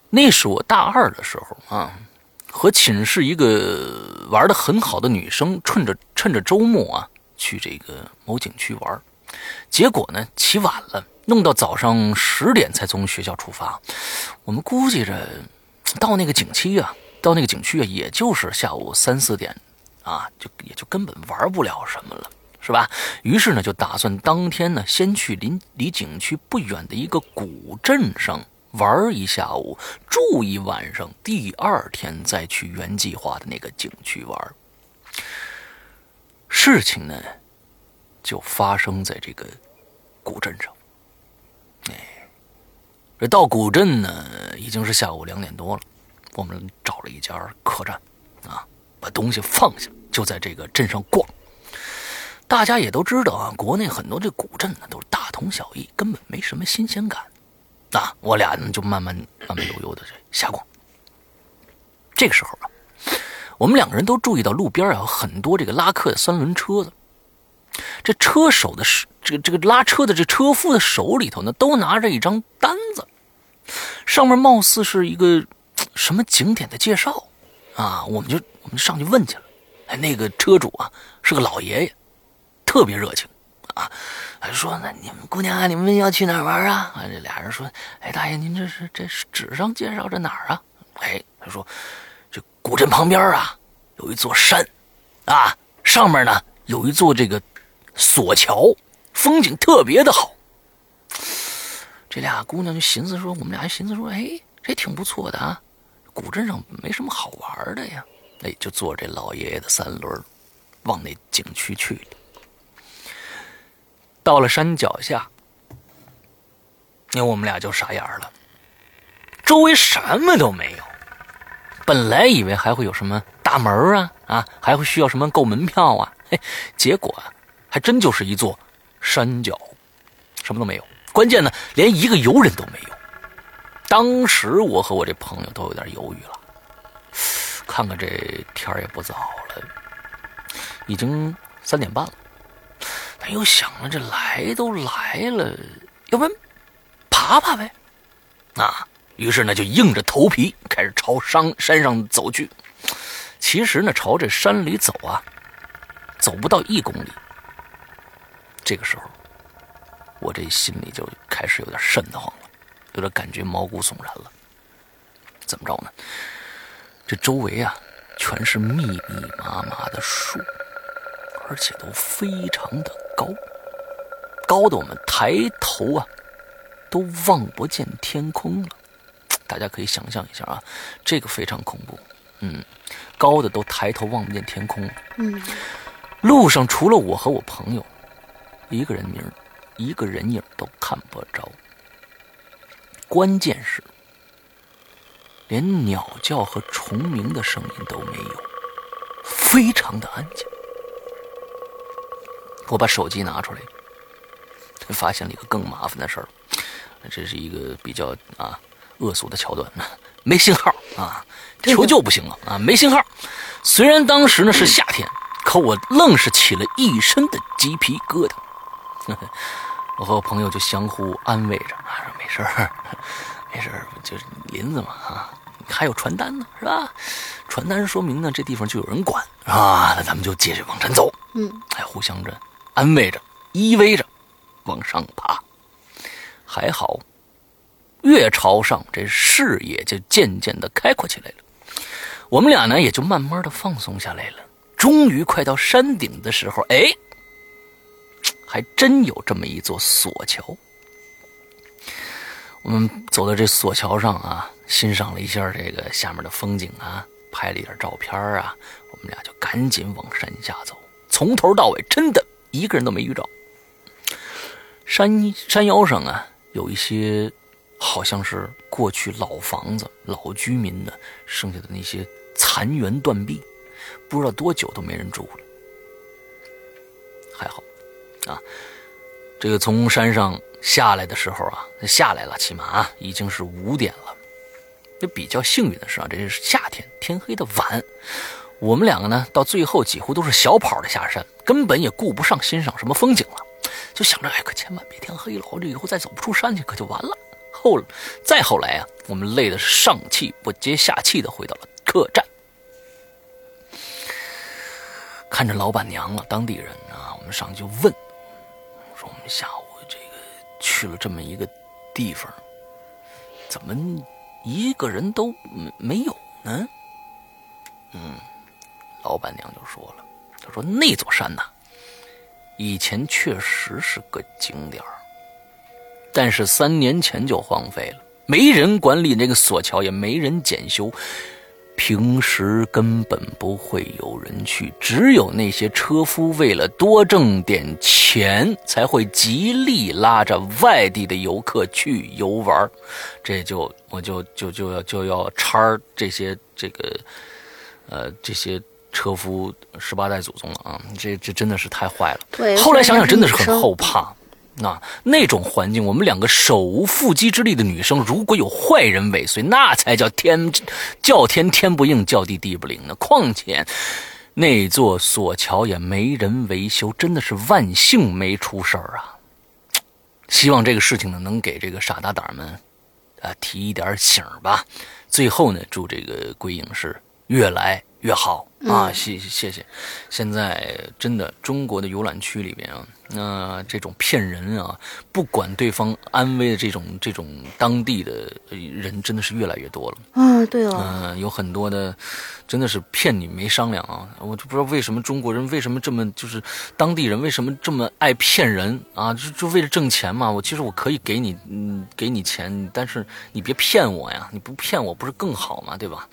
那是我大二的时候啊，和寝室一个玩的很好的女生，趁着趁着周末啊，去这个某景区玩，结果呢，起晚了，弄到早上十点才从学校出发。我们估计着。到那个景区啊，到那个景区啊，也就是下午三四点，啊，就也就根本玩不了什么了，是吧？于是呢，就打算当天呢，先去离离景区不远的一个古镇上玩一下午，住一晚上，第二天再去原计划的那个景区玩。事情呢，就发生在这个古镇上。这到古镇呢，已经是下午两点多了。我们找了一家客栈，啊，把东西放下，就在这个镇上逛。大家也都知道啊，国内很多这古镇呢都是大同小异，根本没什么新鲜感。啊，我俩呢就慢慢慢慢悠悠的这瞎逛。这个时候啊，我们两个人都注意到路边啊有很多这个拉客的三轮车子。这车手的手，这个这个拉车的这车夫的手里头呢，都拿着一张单子，上面貌似是一个什么景点的介绍，啊，我们就我们就上去问去了。哎，那个车主啊是个老爷爷，特别热情，啊，还说那你们姑娘啊，你们要去哪儿玩啊？啊，这俩人说，哎，大爷您这是这是纸上介绍着哪儿啊？哎，他说这古镇旁边啊有一座山。啊，上面呢有一座这个索桥，风景特别的好。这俩姑娘就寻思说，我们俩还寻思说，哎，这挺不错的啊。古镇上没什么好玩的呀，哎，就坐这老爷爷的三轮，往那景区去了。到了山脚下，那我们俩就傻眼了，周围什么都没有。本来以为还会有什么大门啊啊，还会需要什么购门票啊，嘿，结果，还真就是一座山脚，什么都没有。关键呢，连一个游人都没有。当时我和我这朋友都有点犹豫了，看看这天也不早了，已经三点半了。但又想了，这来都来了，要不然爬爬呗？啊，于是呢就硬着头皮开始朝山山上走去。其实呢，朝这山里走啊，走不到一公里。这个时候，我这心里就开始有点瘆得慌了。有点感觉毛骨悚然了，怎么着呢？这周围啊，全是密密麻麻的树，而且都非常的高，高的我们抬头啊，都望不见天空了。大家可以想象一下啊，这个非常恐怖。嗯，高的都抬头望不见天空了。嗯，路上除了我和我朋友，一个人名一个人影都看不着。关键是，连鸟叫和虫鸣的声音都没有，非常的安静。我把手机拿出来，发现了一个更麻烦的事儿，这是一个比较啊恶俗的桥段，没信号啊，求救不行了啊，没信号。虽然当时呢是夏天，可我愣是起了一身的鸡皮疙瘩。我和我朋友就相互安慰着，啊，说没事儿，没事儿，就是林子嘛，啊，还有传单呢，是吧？传单说明呢，这地方就有人管，是吧？那咱们就接着往前走，嗯，还互相着安慰着，依偎着往上爬。还好，越朝上，这视野就渐渐的开阔起来了。我们俩呢，也就慢慢的放松下来了。终于快到山顶的时候，哎。还真有这么一座索桥。我们走到这索桥上啊，欣赏了一下这个下面的风景啊，拍了一点照片啊，我们俩就赶紧往山下走。从头到尾，真的一个人都没遇着。山山腰上啊，有一些好像是过去老房子、老居民的剩下的那些残垣断壁，不知道多久都没人住了。还好。啊，这个从山上下来的时候啊，下来了，起码啊已经是五点了。就比较幸运的是啊，这是夏天，天黑的晚。我们两个呢，到最后几乎都是小跑的下山，根本也顾不上欣赏什么风景了，就想着，哎，可千万别天黑了，我这以后再走不出山去，可就完了。后再后来啊，我们累的是上气不接下气的回到了客栈，看着老板娘了，当地人啊，我们上去就问。说我们下午这个去了这么一个地方，怎么一个人都没没有呢？嗯，老板娘就说了，她说那座山呐，以前确实是个景点但是三年前就荒废了，没人管理那个索桥，也没人检修。平时根本不会有人去，只有那些车夫为了多挣点钱，才会极力拉着外地的游客去游玩。这就我就就就要就要叉这些这个，呃，这些车夫十八代祖宗了啊！这这真的是太坏了。对，后来想想真的是很后怕。那那种环境，我们两个手无缚鸡之力的女生，如果有坏人尾随，那才叫天叫天天不应，叫地地不灵呢。况且那座索桥也没人维修，真的是万幸没出事儿啊！希望这个事情呢，能给这个傻大胆们啊提一点醒吧。最后呢，祝这个鬼影是越来越好啊！谢谢谢。现在真的中国的游览区里边啊，那这种骗人啊，不管对方安危的这种这种当地的人，真的是越来越多了。嗯，对哦。嗯，有很多的，真的是骗你没商量啊！我就不知道为什么中国人为什么这么就是当地人为什么这么爱骗人啊？就就为了挣钱嘛？我其实我可以给你嗯给你钱，但是你别骗我呀！你不骗我不是更好吗？对吧？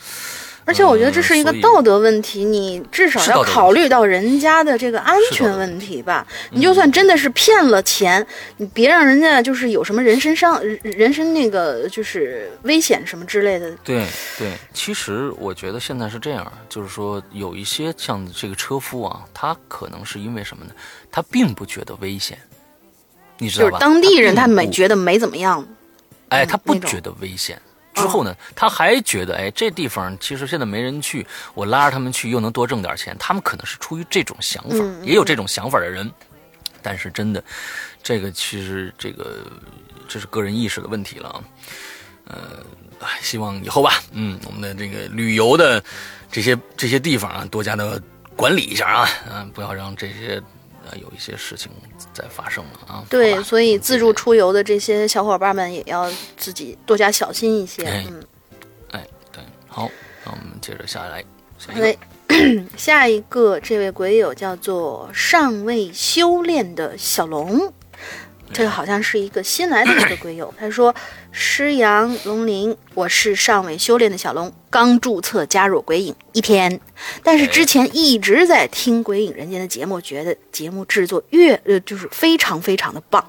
而且我觉得这是一个道德问题，你至少要考虑到人家的这个安全问题吧。你就算真的是骗了钱，你别让人家就是有什么人身伤、人身那个就是危险什么之类的。对对，其实我觉得现在是这样，就是说有一些像这个车夫啊，他可能是因为什么呢？他并不觉得危险，你知道吧？就是当地人他没觉得没怎么样，哎，他不觉得危险。之后呢，他还觉得，哎，这地方其实现在没人去，我拉着他们去又能多挣点钱。他们可能是出于这种想法，也有这种想法的人。但是真的，这个其实这个这是个人意识的问题了啊。呃，希望以后吧，嗯，我们的这个旅游的这些这些地方啊，多加的管理一下啊，嗯，不要让这些。啊，有一些事情在发生了啊！对，所以自助出游的这些小伙伴们也要自己多加小心一些。嗯，哎，对，好，那我们接着下来。对，下一个 这位鬼友叫做尚未修炼的小龙。这个好像是一个新来的一个鬼友，他说：“师阳龙鳞，我是尚未修炼的小龙，刚注册加入鬼影一天，但是之前一直在听鬼影人间的节目，觉得节目制作越呃就是非常非常的棒，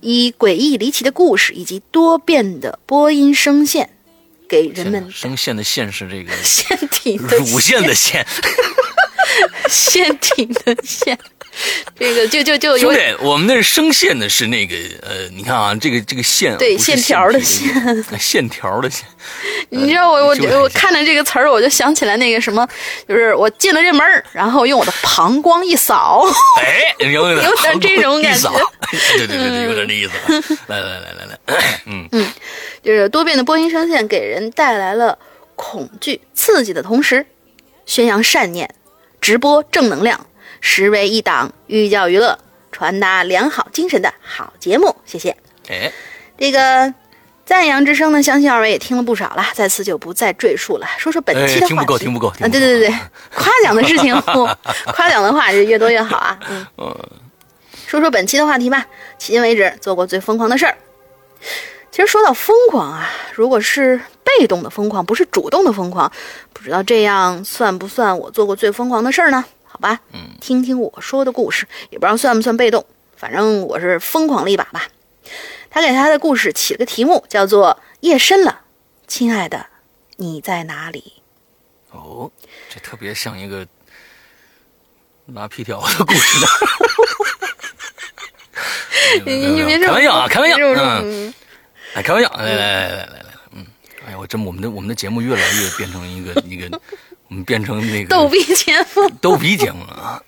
以诡异离奇的故事以及多变的播音声线，给人们声线的线是这个腺体乳腺的腺，腺体的腺。” 这个就就就有点，我们那声线的是那个呃，你看啊，这个这个线对线条的线，线条的线。你知道我我我看着这个词儿，我就想起来那个什么，就是我进了这门然后用我的膀胱一扫，哎，有点有点这种感觉，对对对，有点那意思。来来来来来，嗯嗯，就是多变的播音声线给人带来了恐惧刺激的同时，宣扬善念，直播正能量。实为一档寓教于乐、传达良好精神的好节目，谢谢。哎，这个赞扬之声呢，相信二位也听了不少了，在此就不再赘述了。说说本期的话题。听不够，听不够。啊，对对对对，夸奖的事情，夸奖的话是越多越好啊。嗯。说说本期的话题吧。迄今为止做过最疯狂的事儿。其实说到疯狂啊，如果是被动的疯狂，不是主动的疯狂，不知道这样算不算我做过最疯狂的事儿呢？吧，嗯，听听我说的故事，也不知道算不算被动，反正我是疯狂了一把吧。他给他的故事起了个题目，叫做《夜深了，亲爱的，你在哪里》。哦，这特别像一个拉皮条的故事呢。你你别开玩笑啊，开玩笑，嗯，哎，开玩笑，来来来来来来，嗯，哎呀，我真我们的我们的节目越来越变成一个一个。我们变成那个逗逼节目，逗逼节目啊！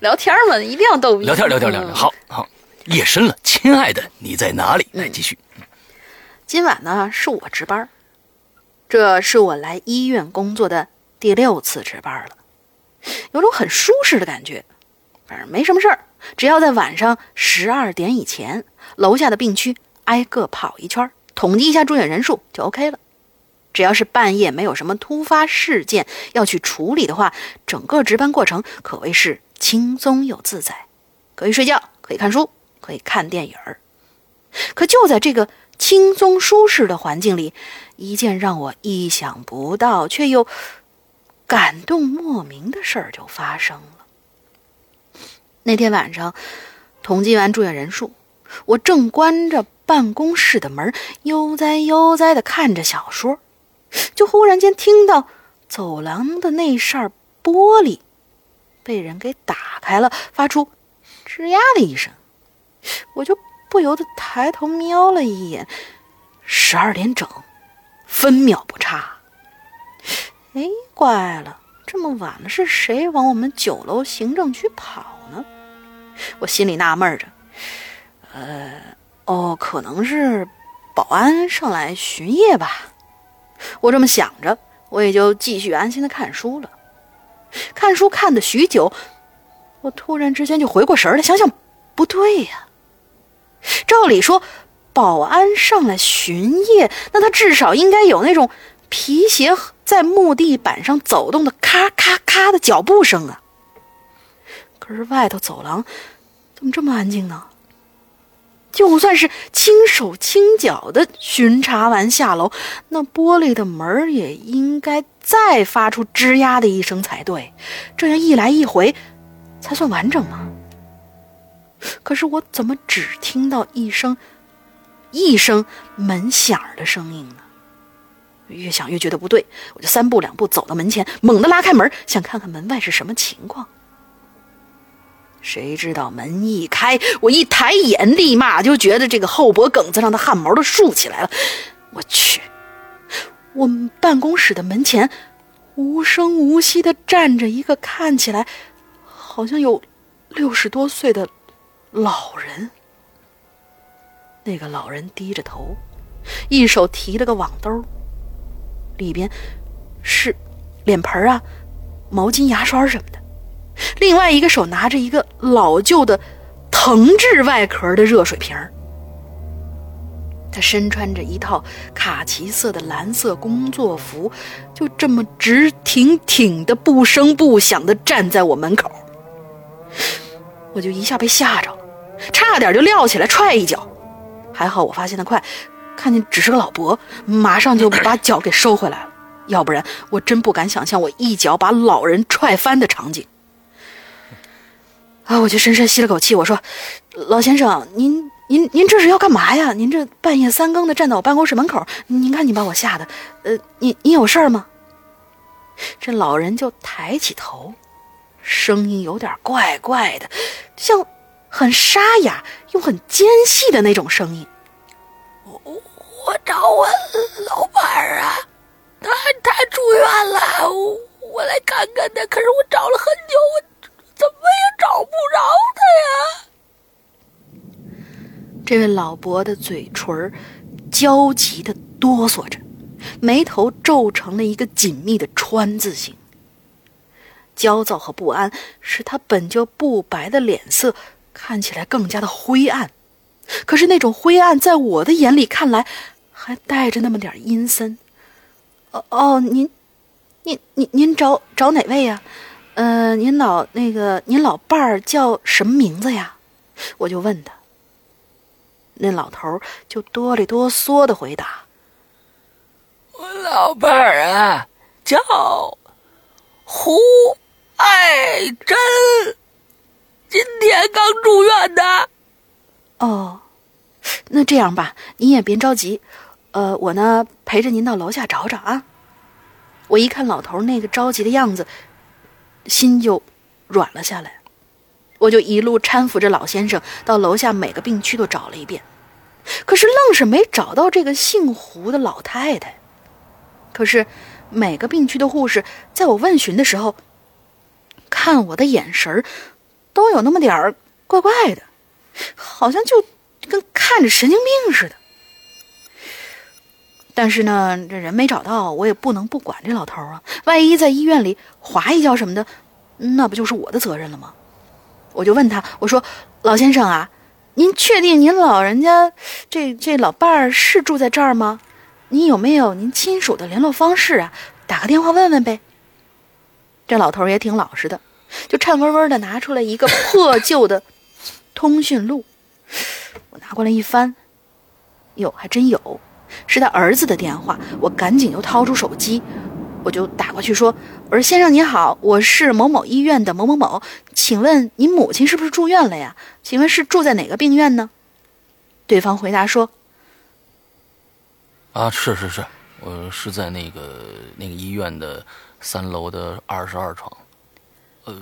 聊天嘛，一定要逗逼。聊天，聊天，聊天。好好，夜深了，亲爱的，你在哪里？来继续。今晚呢，是我值班，这是我来医院工作的第六次值班了，有种很舒适的感觉。反正没什么事儿，只要在晚上十二点以前，楼下的病区挨个跑一圈，统计一下住院人数就 OK 了。只要是半夜没有什么突发事件要去处理的话，整个值班过程可谓是轻松又自在，可以睡觉，可以看书，可以看电影儿。可就在这个轻松舒适的环境里，一件让我意想不到却又感动莫名的事儿就发生了。那天晚上，统计完住院人数，我正关着办公室的门，悠哉悠哉地看着小说。就忽然间听到走廊的那扇玻璃被人给打开了，发出吱呀的一声，我就不由得抬头瞄了一眼，十二点整，分秒不差。哎，怪了，这么晚了，是谁往我们九楼行政区跑呢？我心里纳闷着，呃，哦，可能是保安上来巡夜吧。我这么想着，我也就继续安心的看书了。看书看的许久，我突然之间就回过神来，想想不对呀。照理说，保安上来巡夜，那他至少应该有那种皮鞋在木地板上走动的咔咔咔的脚步声啊。可是外头走廊怎么这么安静呢？就算是轻手轻脚的巡查完下楼，那玻璃的门也应该再发出吱呀的一声才对，这样一来一回，才算完整吗？可是我怎么只听到一声一声门响的声音呢？越想越觉得不对，我就三步两步走到门前，猛地拉开门，想看看门外是什么情况。谁知道门一开，我一抬眼，立马就觉得这个后脖梗子上的汗毛都竖起来了。我去！我们办公室的门前，无声无息地站着一个看起来好像有六十多岁的老人。那个老人低着头，一手提了个网兜，里边是脸盆啊、毛巾、牙刷什么的。另外一个手拿着一个老旧的藤制外壳的热水瓶他身穿着一套卡其色的蓝色工作服，就这么直挺挺的、不声不响的站在我门口。我就一下被吓着了，差点就撂起来踹一脚。还好我发现的快，看见只是个老伯，马上就把脚给收回来了。要不然我真不敢想象我一脚把老人踹翻的场景。啊！我就深深吸了口气，我说：“老先生，您您您这是要干嘛呀？您这半夜三更的站在我办公室门口，您看你把我吓得。呃，您您有事儿吗？”这老人就抬起头，声音有点怪怪的，像很沙哑又很尖细的那种声音。我我找我老伴儿啊，他他住院了，我来看看他。可是我找了很久，我。怎么也找不着他呀！这位老伯的嘴唇焦急的哆嗦着，眉头皱成了一个紧密的川字形。焦躁和不安使他本就不白的脸色看起来更加的灰暗。可是那种灰暗在我的眼里看来，还带着那么点阴森。哦哦，您，您您您找找哪位呀？呃，您老那个，您老伴儿叫什么名字呀？我就问他。那老头就哆里哆嗦的回答：“我老伴儿啊，叫胡爱珍，今天刚住院的。”哦，那这样吧，您也别着急，呃，我呢陪着您到楼下找找啊。我一看老头那个着急的样子。心就软了下来，我就一路搀扶着老先生到楼下每个病区都找了一遍，可是愣是没找到这个姓胡的老太太。可是每个病区的护士在我问询的时候，看我的眼神都有那么点儿怪怪的，好像就跟看着神经病似的。但是呢，这人没找到，我也不能不管这老头啊。万一在医院里滑一跤什么的，那不就是我的责任了吗？我就问他，我说：“老先生啊，您确定您老人家这这老伴儿是住在这儿吗？您有没有您亲属的联络方式啊？打个电话问问呗。”这老头也挺老实的，就颤巍巍的拿出来一个破旧的通讯录，我拿过来一翻，哟，还真有。是他儿子的电话，我赶紧又掏出手机，我就打过去说：“我说先生您好，我是某某医院的某某某，请问您母亲是不是住院了呀？请问是住在哪个病院呢？”对方回答说：“啊，是是是，我是在那个那个医院的三楼的二十二床。呃，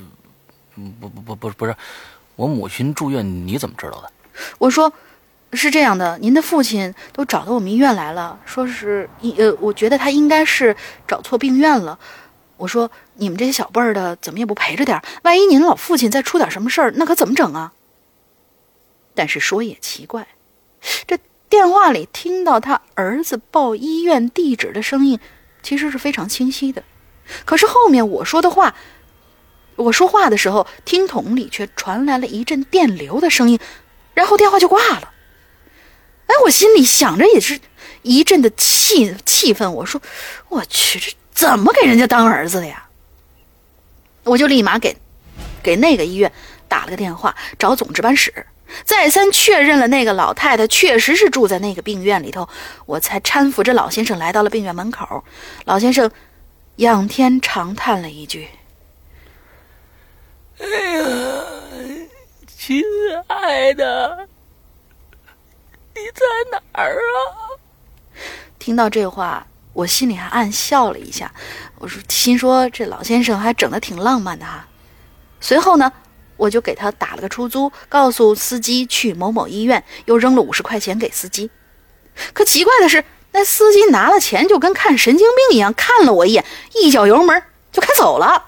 不不不不不是，我母亲住院，你怎么知道的？”我说。是这样的，您的父亲都找到我们医院来了，说是一呃，我觉得他应该是找错病院了。我说你们这些小辈儿的怎么也不陪着点儿万一您老父亲再出点什么事儿，那可怎么整啊？但是说也奇怪，这电话里听到他儿子报医院地址的声音，其实是非常清晰的。可是后面我说的话，我说话的时候，听筒里却传来了一阵电流的声音，然后电话就挂了。哎，我心里想着也是一阵的气气愤，我说：“我去，这怎么给人家当儿子的呀？”我就立马给给那个医院打了个电话，找总值班室，再三确认了那个老太太确实是住在那个病院里头，我才搀扶着老先生来到了病院门口。老先生仰天长叹了一句。哎呀，亲爱的，你在哪儿啊？听到这话，我心里还暗笑了一下。我说，心说这老先生还整的挺浪漫的哈。随后呢，我就给他打了个出租，告诉司机去某某医院，又扔了五十块钱给司机。可奇怪的是，那司机拿了钱就跟看神经病一样，看了我一眼，一脚油门就开走了。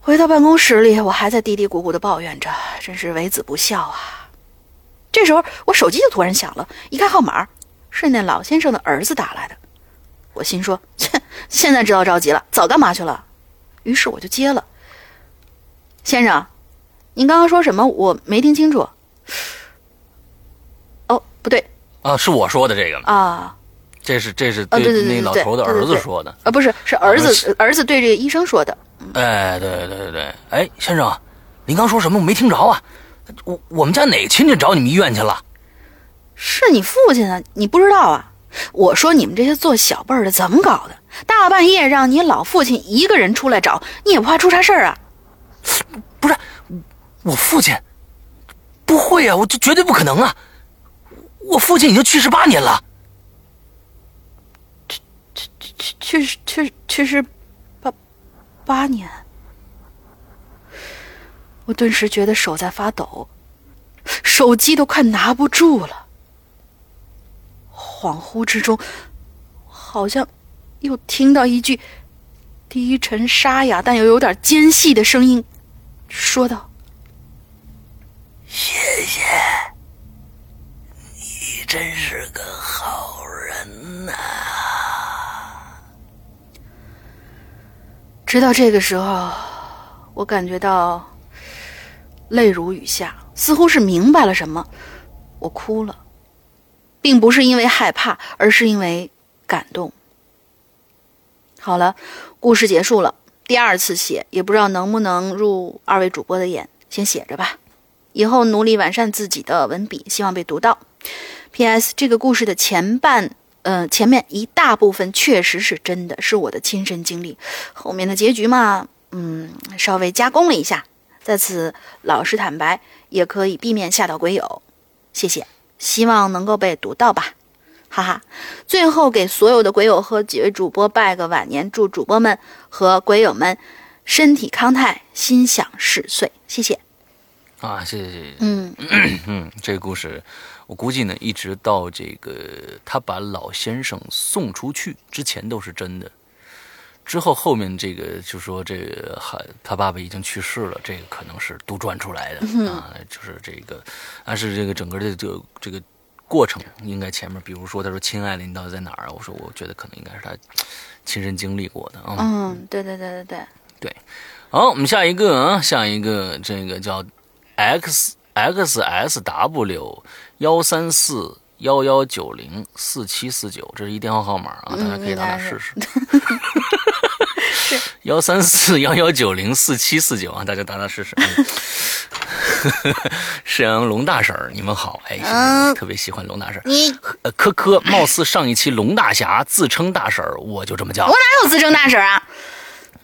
回到办公室里，我还在嘀嘀咕咕的抱怨着，真是为子不孝啊！这时候，我手机就突然响了，一看号码，是那老先生的儿子打来的。我心说：切，现在知道着急了，早干嘛去了？于是我就接了。先生，您刚刚说什么？我没听清楚。哦，不对啊，是我说的这个吗？啊，这是这是对那老头的儿子说的。啊，不是，是儿子儿子对这个医生说的。哎，对对对对，哎，先生，您刚说什么？我没听着啊。我我们家哪个亲戚找你们医院去了？是你父亲啊？你不知道啊？我说你们这些做小辈儿的怎么搞的？大半夜让你老父亲一个人出来找，你也不怕出啥事儿啊？不是，我父亲不会啊，我这绝对不可能啊！我父亲已经去世八年了。去去去去去世八八年，我顿时觉得手在发抖，手机都快拿不住了。恍惚之中，好像又听到一句低沉沙哑但又有点尖细的声音，说道：“谢谢，你真是个好人呐。”直到这个时候，我感觉到泪如雨下，似乎是明白了什么，我哭了。并不是因为害怕，而是因为感动。好了，故事结束了。第二次写，也不知道能不能入二位主播的眼，先写着吧。以后努力完善自己的文笔，希望被读到。P.S. 这个故事的前半，呃，前面一大部分确实是真的，是我的亲身经历。后面的结局嘛，嗯，稍微加工了一下。在此老实坦白，也可以避免吓到鬼友。谢谢。希望能够被读到吧，哈哈！最后给所有的鬼友和几位主播拜个晚年，祝主播们和鬼友们身体康泰，心想事遂。谢谢。啊，谢谢谢谢。嗯 嗯，这个故事，我估计呢，一直到这个他把老先生送出去之前都是真的。之后后面这个就说这个还他爸爸已经去世了，这个可能是杜撰出来的啊，就是这个，但是这个整个的这个这个过程应该前面，比如说他说亲爱的你到底在哪儿啊？我说我觉得可能应该是他亲身经历过的啊。嗯，对对对对对对。好，我们下一个啊，下一个这个叫 x x s w 幺三四幺幺九零四七四九，这是一电话号码啊，大家可以打打试试。幺三四幺幺九零四七四九啊，大家打打试试。沈阳龙大婶儿，你们好，哎，特别喜欢龙大婶儿。你呃，科科，貌似上一期龙大侠自称大婶儿，我就这么叫。我哪有自称大婶儿啊？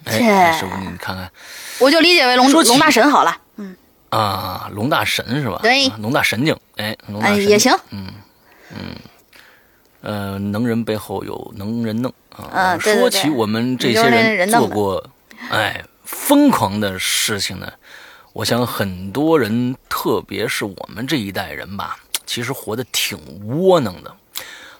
哎，师傅，你看看，我就理解为龙龙大神好了。嗯啊，龙大神是吧？对，龙大神经，哎，龙大神也行。嗯嗯。呃，能人背后有能人弄啊！说起我们这些人做过，哎，疯狂的事情呢，我想很多人，特别是我们这一代人吧，其实活得挺窝囊的。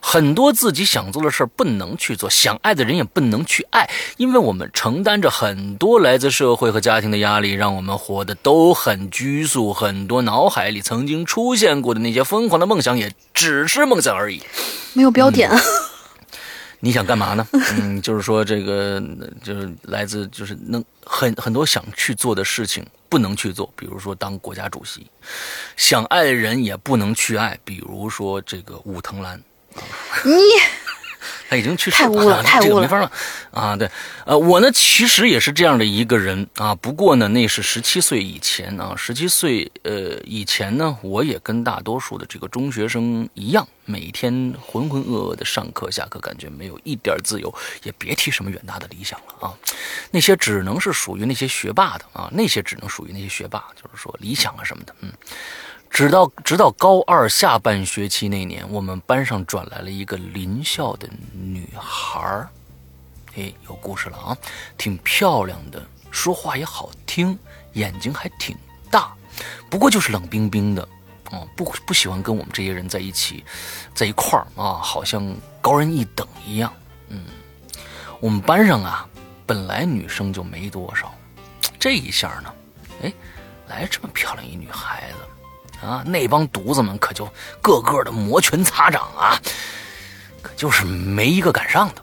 很多自己想做的事儿不能去做，想爱的人也不能去爱，因为我们承担着很多来自社会和家庭的压力，让我们活得都很拘束。很多脑海里曾经出现过的那些疯狂的梦想，也只是梦想而已，没有标点。你想干嘛呢？嗯，就是说这个就是来自就是能很很多想去做的事情不能去做，比如说当国家主席，想爱的人也不能去爱，比如说这个武藤兰。你他已经去世太污了啊太污了这个没法了啊！对，呃，我呢其实也是这样的一个人啊，不过呢那是十七岁以前啊，十七岁呃以前呢，我也跟大多数的这个中学生一样，每天浑浑噩噩的上课下课，感觉没有一点自由，也别提什么远大的理想了啊。那些只能是属于那些学霸的啊，那些只能属于那些学霸，就是说理想啊什么的，嗯。直到直到高二下半学期那年，我们班上转来了一个邻校的女孩儿，哎，有故事了啊，挺漂亮的，说话也好听，眼睛还挺大，不过就是冷冰冰的，哦，不不喜欢跟我们这些人在一起，在一块儿啊，好像高人一等一样。嗯，我们班上啊，本来女生就没多少，这一下呢，哎，来这么漂亮一女孩子。啊，那帮犊子们可就个个的摩拳擦掌啊，可就是没一个敢上的。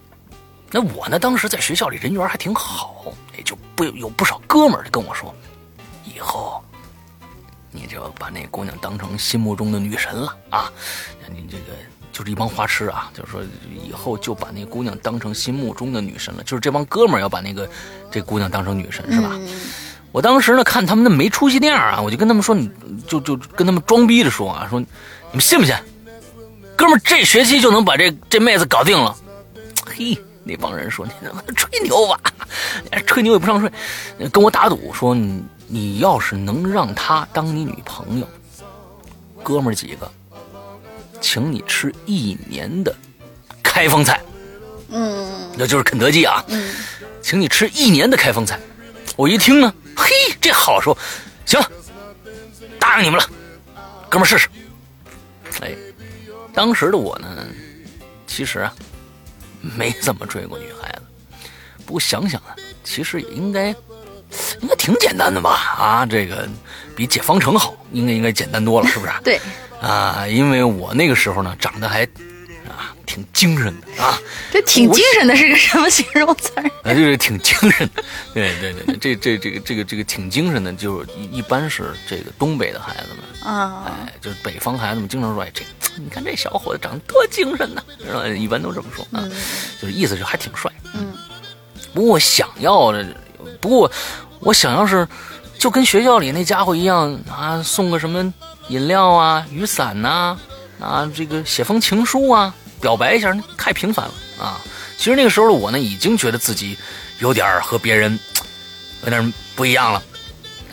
那我呢，当时在学校里人缘还挺好，也就不有不少哥们儿跟我说，以后你就把那姑娘当成心目中的女神了啊！你这个就是一帮花痴啊，就是说以后就把那姑娘当成心目中的女神了，就是这帮哥们儿要把那个这姑娘当成女神是吧？我当时呢，看他们那没出息那样啊，我就跟他们说，你就就跟他们装逼着说啊，说你们信不信？哥们这学期就能把这这妹子搞定了。嘿，那帮人说你他妈吹牛吧，吹牛也不上税，跟我打赌说你你要是能让她当你女朋友，哥们几个，请你吃一年的开封菜，嗯那就是肯德基啊，嗯，请你吃一年的开封菜。我一听呢，嘿，这好说，行了，答应你们了，哥们儿试试。哎，当时的我呢，其实啊，没怎么追过女孩子。不过想想啊，其实也应该，应该挺简单的吧？啊，这个比解方程好，应该应该简单多了，是不是？对，啊，因为我那个时候呢，长得还啊挺精神的。啊，这挺精神的是个什么形容词儿？啊，就是挺精神的，对对对，这这这个这个这个挺精神的，就是一一般是这个东北的孩子们，啊，哎，就是北方孩子们经常说，哎，这你看这小伙子长得多精神呐，是吧？一般都这么说啊，就是意思是还挺帅。嗯，不过我想要的，不过我想要是就跟学校里那家伙一样啊，送个什么饮料啊、雨伞呐、啊，这个写封情书啊，表白一下，那太平凡了啊。其实那个时候的我呢，已经觉得自己有点儿和别人有点不一样了，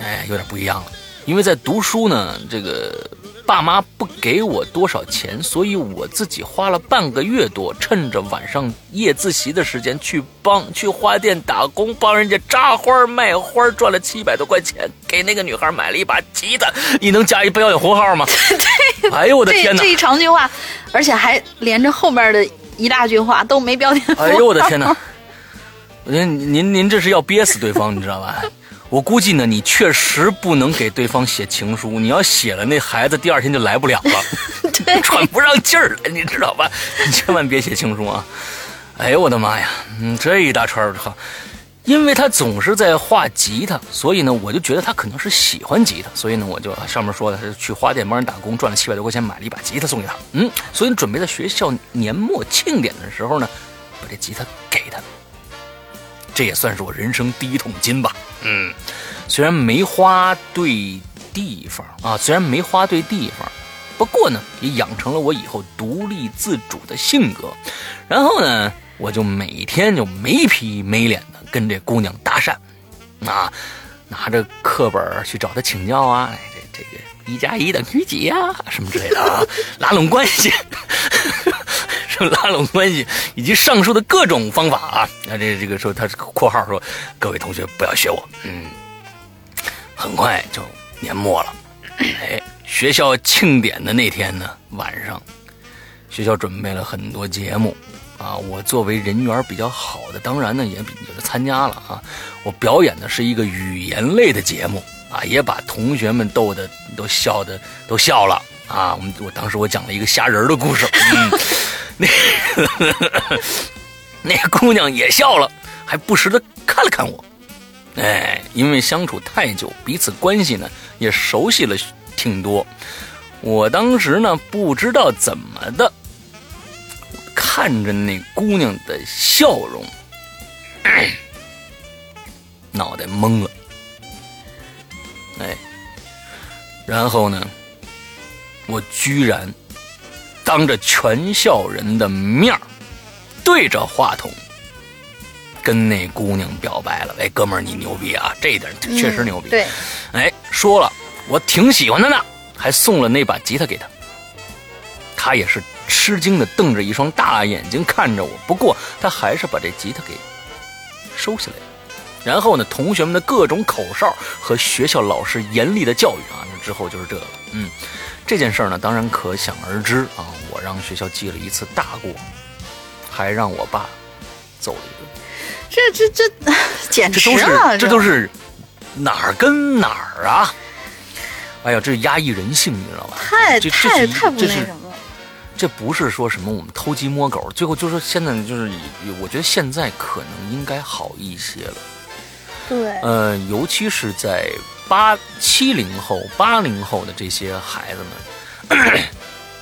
哎，有点不一样了。因为在读书呢，这个爸妈不给我多少钱，所以我自己花了半个月多，趁着晚上夜自习的时间去帮去花店打工，帮人家扎花卖花，赚了七百多块钱，给那个女孩买了一把吉他。你能加一标点符号吗？对，哎呦我的天哪这这！一长句话，而且还连着后面的一大句话都没标点符号。哎呦我的天哪！我觉得您您这是要憋死对方，你知道吧？我估计呢，你确实不能给对方写情书，你要写了，那孩子第二天就来不了了，喘不上气儿来，你知道吧？你千万别写情书啊！哎呦我的妈呀，嗯，这一大串儿哈，因为他总是在画吉他，所以呢，我就觉得他可能是喜欢吉他，所以呢，我就上面说的是去花店帮人打工，赚了七百多块钱，买了一把吉他送给他。嗯，所以准备在学校年末庆典的时候呢，把这吉他给他。这也算是我人生第一桶金吧。嗯，虽然没花对地方啊，虽然没花对地方，不过呢，也养成了我以后独立自主的性格。然后呢，我就每天就没皮没脸的跟这姑娘搭讪，啊，拿着课本去找她请教啊，哎，这这个一加一等于几呀、什么之类的啊，拉拢关系。说拉拢关系以及上述的各种方法啊，那这这个说他括号说，各位同学不要学我，嗯，很快就年末了，哎，学校庆典的那天呢晚上，学校准备了很多节目啊，我作为人缘比较好的，当然呢也比也是参加了啊，我表演的是一个语言类的节目啊，也把同学们逗得都笑的都笑了啊，我们我当时我讲了一个虾仁的故事，嗯。那个 那姑娘也笑了，还不时的看了看我。哎，因为相处太久，彼此关系呢也熟悉了挺多。我当时呢不知道怎么的，看着那姑娘的笑容，脑袋懵了。哎，然后呢，我居然当着全校人的面儿对着话筒。跟那姑娘表白了，哎，哥们儿，你牛逼啊！这一点确实牛逼。对，哎，说了，我挺喜欢她的，还送了那把吉他给她。她也是吃惊的瞪着一双大眼睛看着我，不过他还是把这吉他给收下来了。然后呢，同学们的各种口哨和学校老师严厉的教育啊，那之后就是这个了。嗯，这件事呢，当然可想而知啊。我让学校记了一次大过，还让我爸揍了一顿。这这这，简直了！这都是哪儿跟哪儿啊？哎呀，这压抑人性，你知道吧？太太太不那什么。这不是说什么我们偷鸡摸狗，最后就是现在就是，我觉得现在可能应该好一些了。对。呃，尤其是在八七零后、八零后的这些孩子们，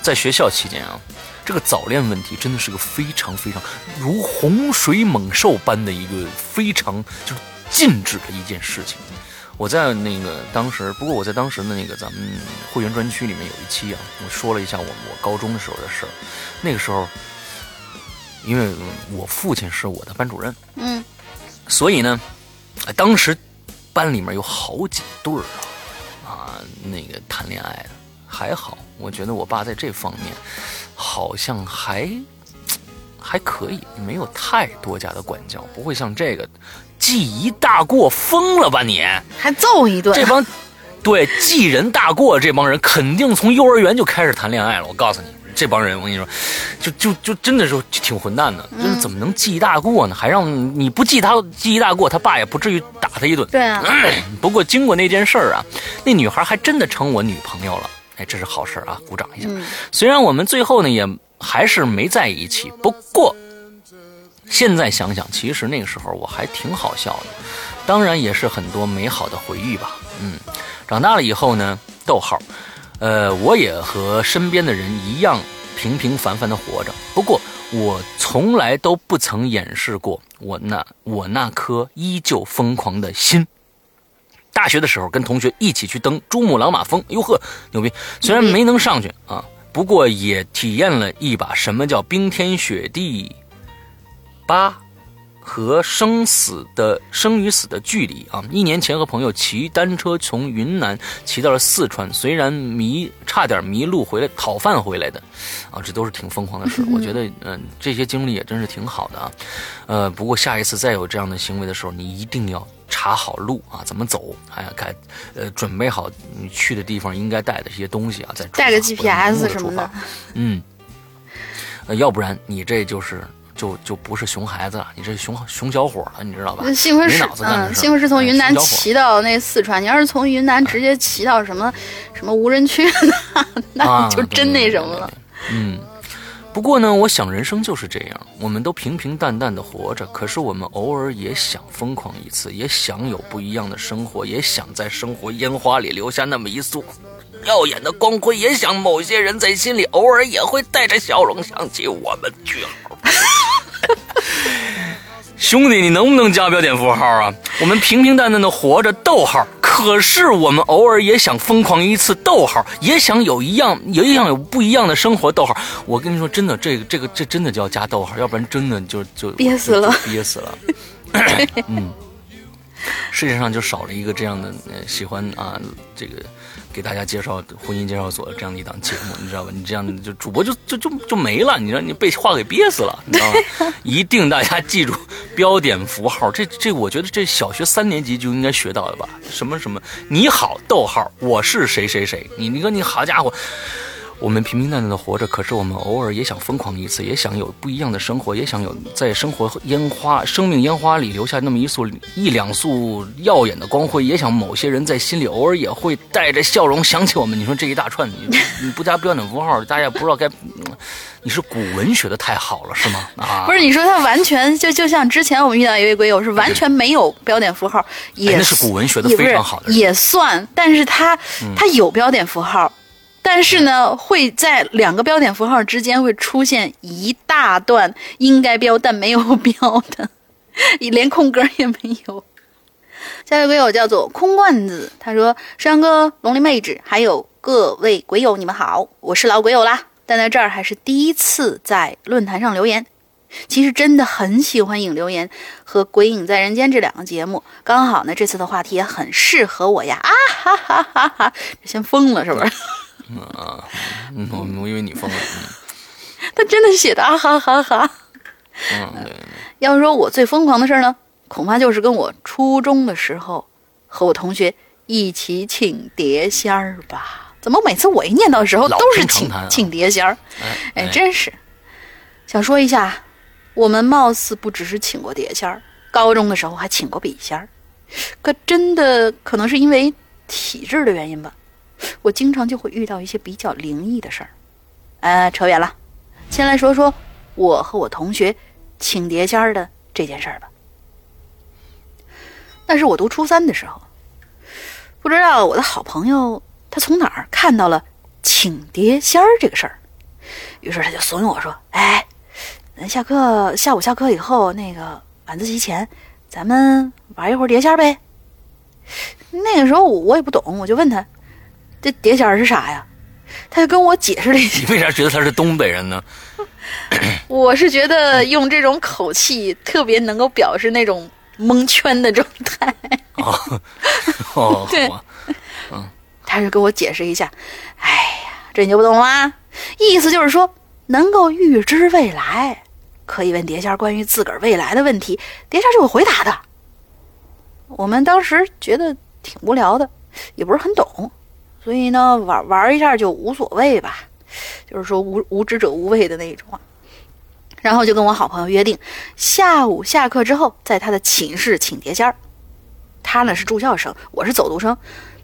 在学校期间啊。这个早恋问题真的是个非常非常如洪水猛兽般的一个非常就是禁止的一件事情。我在那个当时，不过我在当时的那个咱们会员专区里面有一期啊，我说了一下我我高中的时候的事儿。那个时候，因为我父亲是我的班主任，嗯，所以呢，当时班里面有好几对儿啊，啊，那个谈恋爱的还好，我觉得我爸在这方面。好像还还可以，没有太多家的管教，不会像这个记一大过疯了吧你？还揍一顿？这帮对记人大过这帮人，肯定从幼儿园就开始谈恋爱了。我告诉你，这帮人我跟你说，就就就真的是挺混蛋的。就是怎么能记一大过呢？还让你不记他记一大过，他爸也不至于打他一顿。对啊。不过经过那件事儿啊，那女孩还真的成我女朋友了。哎，这是好事啊，鼓掌一下。虽然我们最后呢也还是没在一起，不过现在想想，其实那个时候我还挺好笑的，当然也是很多美好的回忆吧。嗯，长大了以后呢，逗号，呃，我也和身边的人一样平平凡凡的活着，不过我从来都不曾掩饰过我那我那颗依旧疯狂的心。大学的时候，跟同学一起去登珠穆朗玛峰，哟呵，牛逼！虽然没能上去啊，不过也体验了一把什么叫冰天雪地。八。和生死的生与死的距离啊！一年前和朋友骑单车从云南骑到了四川，虽然迷差点迷路回来讨饭回来的，啊，这都是挺疯狂的事。我觉得，嗯，这些经历也真是挺好的啊。呃，不过下一次再有这样的行为的时候，你一定要查好路啊，怎么走，还要看，呃，准备好你去的地方应该带的这些东西啊，再带个 GPS 什么的。嗯，呃，要不然你这就是。就就不是熊孩子了，你这熊熊小伙了，你知道吧？幸亏是嗯，幸亏是从云南骑到那四川。你要是从云南直接骑到什么什么无人区，那那就真那什么了。嗯，不过呢，我想人生就是这样，我们都平平淡淡的活着，可是我们偶尔也想疯狂一次，也想有不一样的生活，也想在生活烟花里留下那么一束耀眼的光辉，也想某些人在心里偶尔也会带着笑容想起我们。句号。兄弟，你能不能加标点符号啊？我们平平淡淡的活着，逗号。可是我们偶尔也想疯狂一次，逗号，也想有一样，也想有不一样的生活，逗号。我跟你说，真的，这个，这个，这真的就要加逗号，要不然真的就就憋死了，憋死了。嗯，世界上就少了一个这样的喜欢啊，这个。给大家介绍婚姻介绍所这样的一档节目，你知道吧？你这样就主播就就就就没了，你知道你被话给憋死了，你知道吗？一定大家记住标点符号，这这我觉得这小学三年级就应该学到的吧？什么什么你好，逗号，我是谁谁谁，你你说你好家伙。我们平平淡淡的活着，可是我们偶尔也想疯狂一次，也想有不一样的生活，也想有在生活烟花、生命烟花里留下那么一束一两束耀眼的光辉，也想某些人在心里偶尔也会带着笑容想起我们。你说这一大串，你你不加标点符号，大家不知道该你是古文学的太好了是吗？啊，不是你说他完全就就像之前我们遇到一位鬼友是完全没有标点符号，也哎那是古文学的非常好的人也算，但是他他有标点符号，但是呢会在两个标点符号之间会出现一大段应该标但没有标的，连空格也没有。下一位鬼友叫做空罐子，他说：“山哥、龙鳞妹纸，还有各位鬼友，你们好，我是老鬼友啦，但在这儿还是第一次在论坛上留言。其实真的很喜欢影留言和《鬼影在人间》这两个节目，刚好呢，这次的话题也很适合我呀！啊哈哈哈哈！先疯了是不是？嗯，我我以为你疯了。他真的写的啊哈哈哈！嗯，要是说我最疯狂的事儿呢，恐怕就是跟我初中的时候和我同学一起请碟仙儿吧。怎么每次我一念叨的时候都是请请碟仙儿？哎哎，真是。想说一下，我们貌似不只是请过碟仙儿，高中的时候还请过笔仙儿。可真的可能是因为体质的原因吧，我经常就会遇到一些比较灵异的事儿。呃，扯远了，先来说说我和我同学请碟仙儿的这件事儿吧。那是我读初三的时候，不知道我的好朋友他从哪儿看到了请碟仙儿这个事儿，于是他就怂恿我说：“哎，咱下课下午下课以后，那个晚自习前，咱们玩一会儿碟仙儿呗。”那个时候我也不懂，我就问他：“这碟仙是啥呀？”他就跟我解释了一下。你为啥觉得他是东北人呢？我是觉得用这种口气特别能够表示那种蒙圈的状态。哦，哦，对嗯他就跟我解释一下，哎呀，这你就不懂啦。意思就是说，能够预知未来，可以问碟仙关于自个儿未来的问题，碟仙儿就会回答的。我们当时觉得挺无聊的，也不是很懂，所以呢，玩玩一下就无所谓吧，就是说无无知者无畏的那一种啊。然后就跟我好朋友约定，下午下课之后，在他的寝室请碟仙儿。他呢是住校生，我是走读生。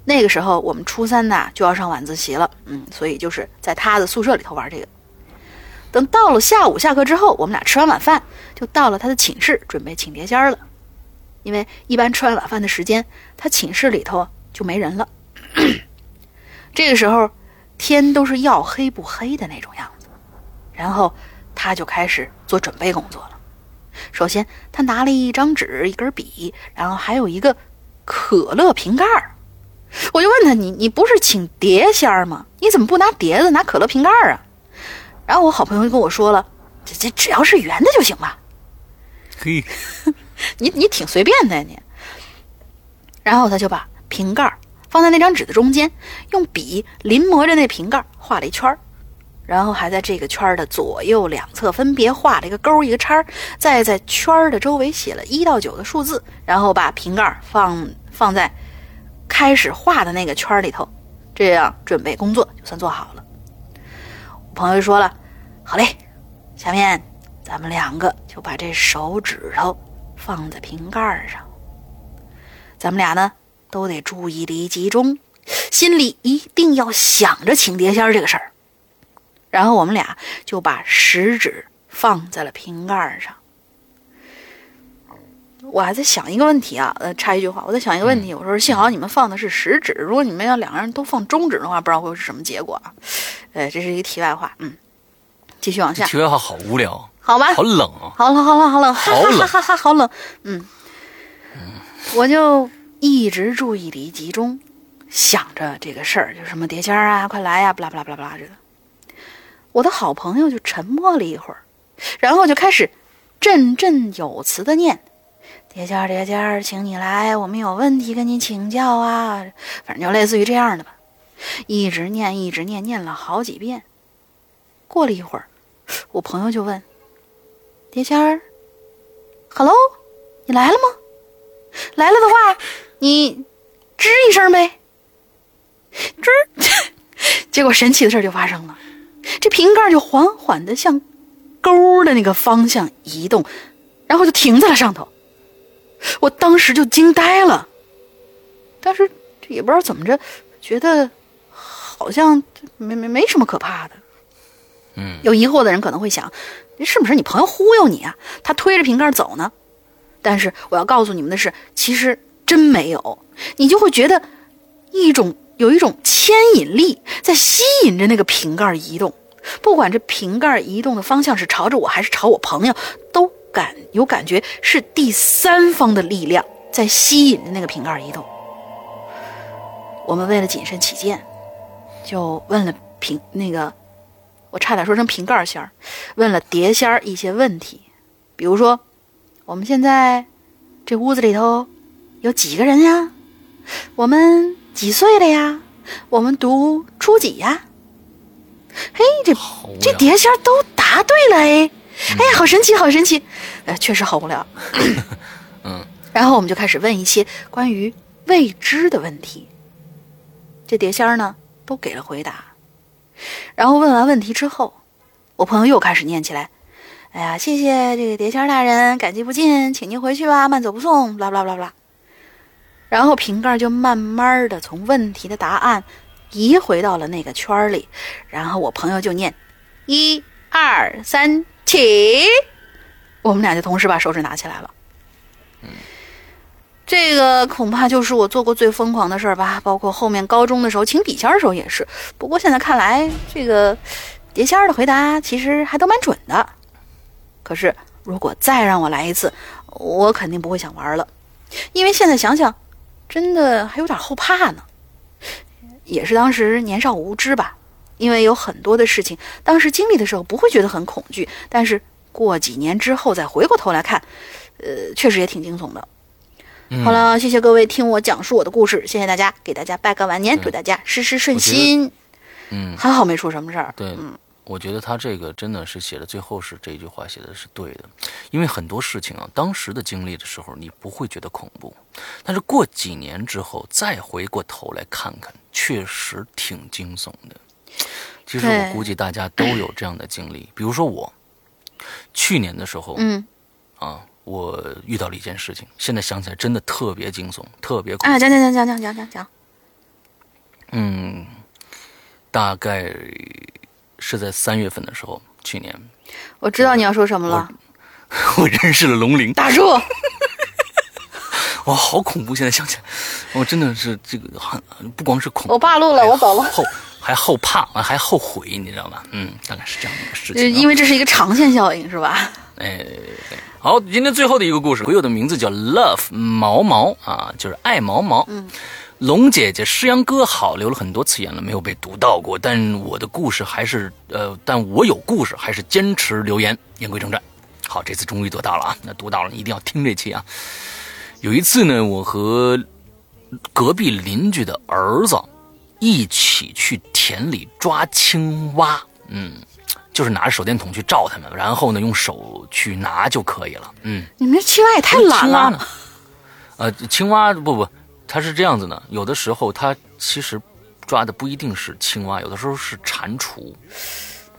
那个时候我们初三呐就要上晚自习了，嗯，所以就是在他的宿舍里头玩这个。等到了下午下课之后，我们俩吃完晚饭就到了他的寝室，准备请碟仙儿了。因为一般吃完晚饭的时间，他寝室里头就没人了。这个时候天都是要黑不黑的那种样子，然后他就开始做准备工作了。首先，他拿了一张纸、一根笔，然后还有一个可乐瓶盖儿。我就问他：“你你不是请碟仙儿吗？你怎么不拿碟子，拿可乐瓶盖儿啊？”然后我好朋友就跟我说了：“这这只要是圆的就行吧，嘿，你你挺随便的呀你。”然后他就把瓶盖儿放在那张纸的中间，用笔临摹着那瓶盖画了一圈儿，然后还在这个圈的左右两侧分别画了一个勾一个叉，再在圈儿的周围写了一到九的数字，然后把瓶盖放放在开始画的那个圈里头，这样准备工作就算做好了。我朋友说了：“好嘞，下面咱们两个就把这手指头放在瓶盖上，咱们俩呢都得注意力集中，心里一定要想着请碟仙这个事儿。然后我们俩就把食指放在了瓶盖儿上。我还在想一个问题啊，呃，插一句话，我在想一个问题，我说幸好你们放的是食指，如果你们要两个人都放中指的话，不知道会是什么结果啊。呃，这是一个题外话，嗯，继续往下，题外话好无聊，好吧？好冷啊！好了好了好了，好冷 哈哈哈哈，好冷。嗯，我就一直注意力集中，想着这个事儿，就什么碟仙儿啊，快来呀，巴拉巴拉巴拉巴拉这个。我的好朋友就沉默了一会儿，然后就开始振振有词的念：“碟仙儿碟仙儿，请你来，我们有问题跟你请教啊。”反正就类似于这样的吧，一直念一直念，念了好几遍。过了一会儿，我朋友就问。碟仙儿，Hello，你来了吗？来了的话，你吱一声呗。吱，结果神奇的事儿就发生了，这瓶盖就缓缓的向沟的那个方向移动，然后就停在了上头。我当时就惊呆了，但是这也不知道怎么着，觉得好像没没没什么可怕的。嗯，有疑惑的人可能会想，是不是你朋友忽悠你啊？他推着瓶盖走呢？但是我要告诉你们的是，其实真没有，你就会觉得一种有一种牵引力在吸引着那个瓶盖移动，不管这瓶盖移动的方向是朝着我还是朝我朋友，都感有感觉是第三方的力量在吸引着那个瓶盖移动。我们为了谨慎起见，就问了瓶那个，我差点说成瓶盖仙儿，问了碟仙儿一些问题，比如说。我们现在这屋子里头有几个人呀？我们几岁了呀？我们读初几呀？嘿，这这碟仙都答对了哎！哎呀，好神奇，好神奇！呃，确实好无聊。嗯。然后我们就开始问一些关于未知的问题。这碟仙呢，都给了回答。然后问完问题之后，我朋友又开始念起来。哎呀，谢谢这个碟仙大人，感激不尽，请您回去吧，慢走不送，啦啦啦啦。然后瓶盖就慢慢的从问题的答案移回到了那个圈里，然后我朋友就念一二三起，我们俩就同时把手指拿起来了。这个恐怕就是我做过最疯狂的事儿吧，包括后面高中的时候请笔仙的时候也是。不过现在看来，这个碟仙的回答其实还都蛮准的。可是，如果再让我来一次，我肯定不会想玩了，因为现在想想，真的还有点后怕呢。也是当时年少无知吧，因为有很多的事情，当时经历的时候不会觉得很恐惧，但是过几年之后再回过头来看，呃，确实也挺惊悚的。好了，谢谢各位听我讲述我的故事，谢谢大家，给大家拜个晚年，祝大家事事顺心。嗯，还好没出什么事儿。对，嗯。我觉得他这个真的是写的最后是这一句话写的是对的，因为很多事情啊，当时的经历的时候你不会觉得恐怖，但是过几年之后再回过头来看看，确实挺惊悚的。其实我估计大家都有这样的经历，比如说我去年的时候，嗯，啊，我遇到了一件事情，现在想起来真的特别惊悚，特别恐怖。啊，讲讲讲讲讲讲讲讲。嗯，大概。是在三月份的时候，去年，我知道你要说什么了。我 认识了龙鳞。打住！哇，好恐怖！现在想起来，我真的是这个很不光是恐，我暴露了，我走了。后还后怕，还后悔，你知道吗？嗯，大概是这样的一个事情。因为这是一个长线效应，是吧？哎，好，今天最后的一个故事，朋友的名字叫 Love 毛毛啊，就是爱毛毛。嗯。龙姐姐、诗阳哥好，留了很多次言了，没有被读到过。但我的故事还是呃，但我有故事，还是坚持留言。言归正传，好，这次终于得到了啊！那读到了，你一定要听这期啊。有一次呢，我和隔壁邻居的儿子一起去田里抓青蛙，嗯，就是拿着手电筒去照他们，然后呢，用手去拿就可以了。嗯，你们这青蛙也太懒了。呃，青蛙不不。它是这样子的，有的时候它其实抓的不一定是青蛙，有的时候是蟾蜍，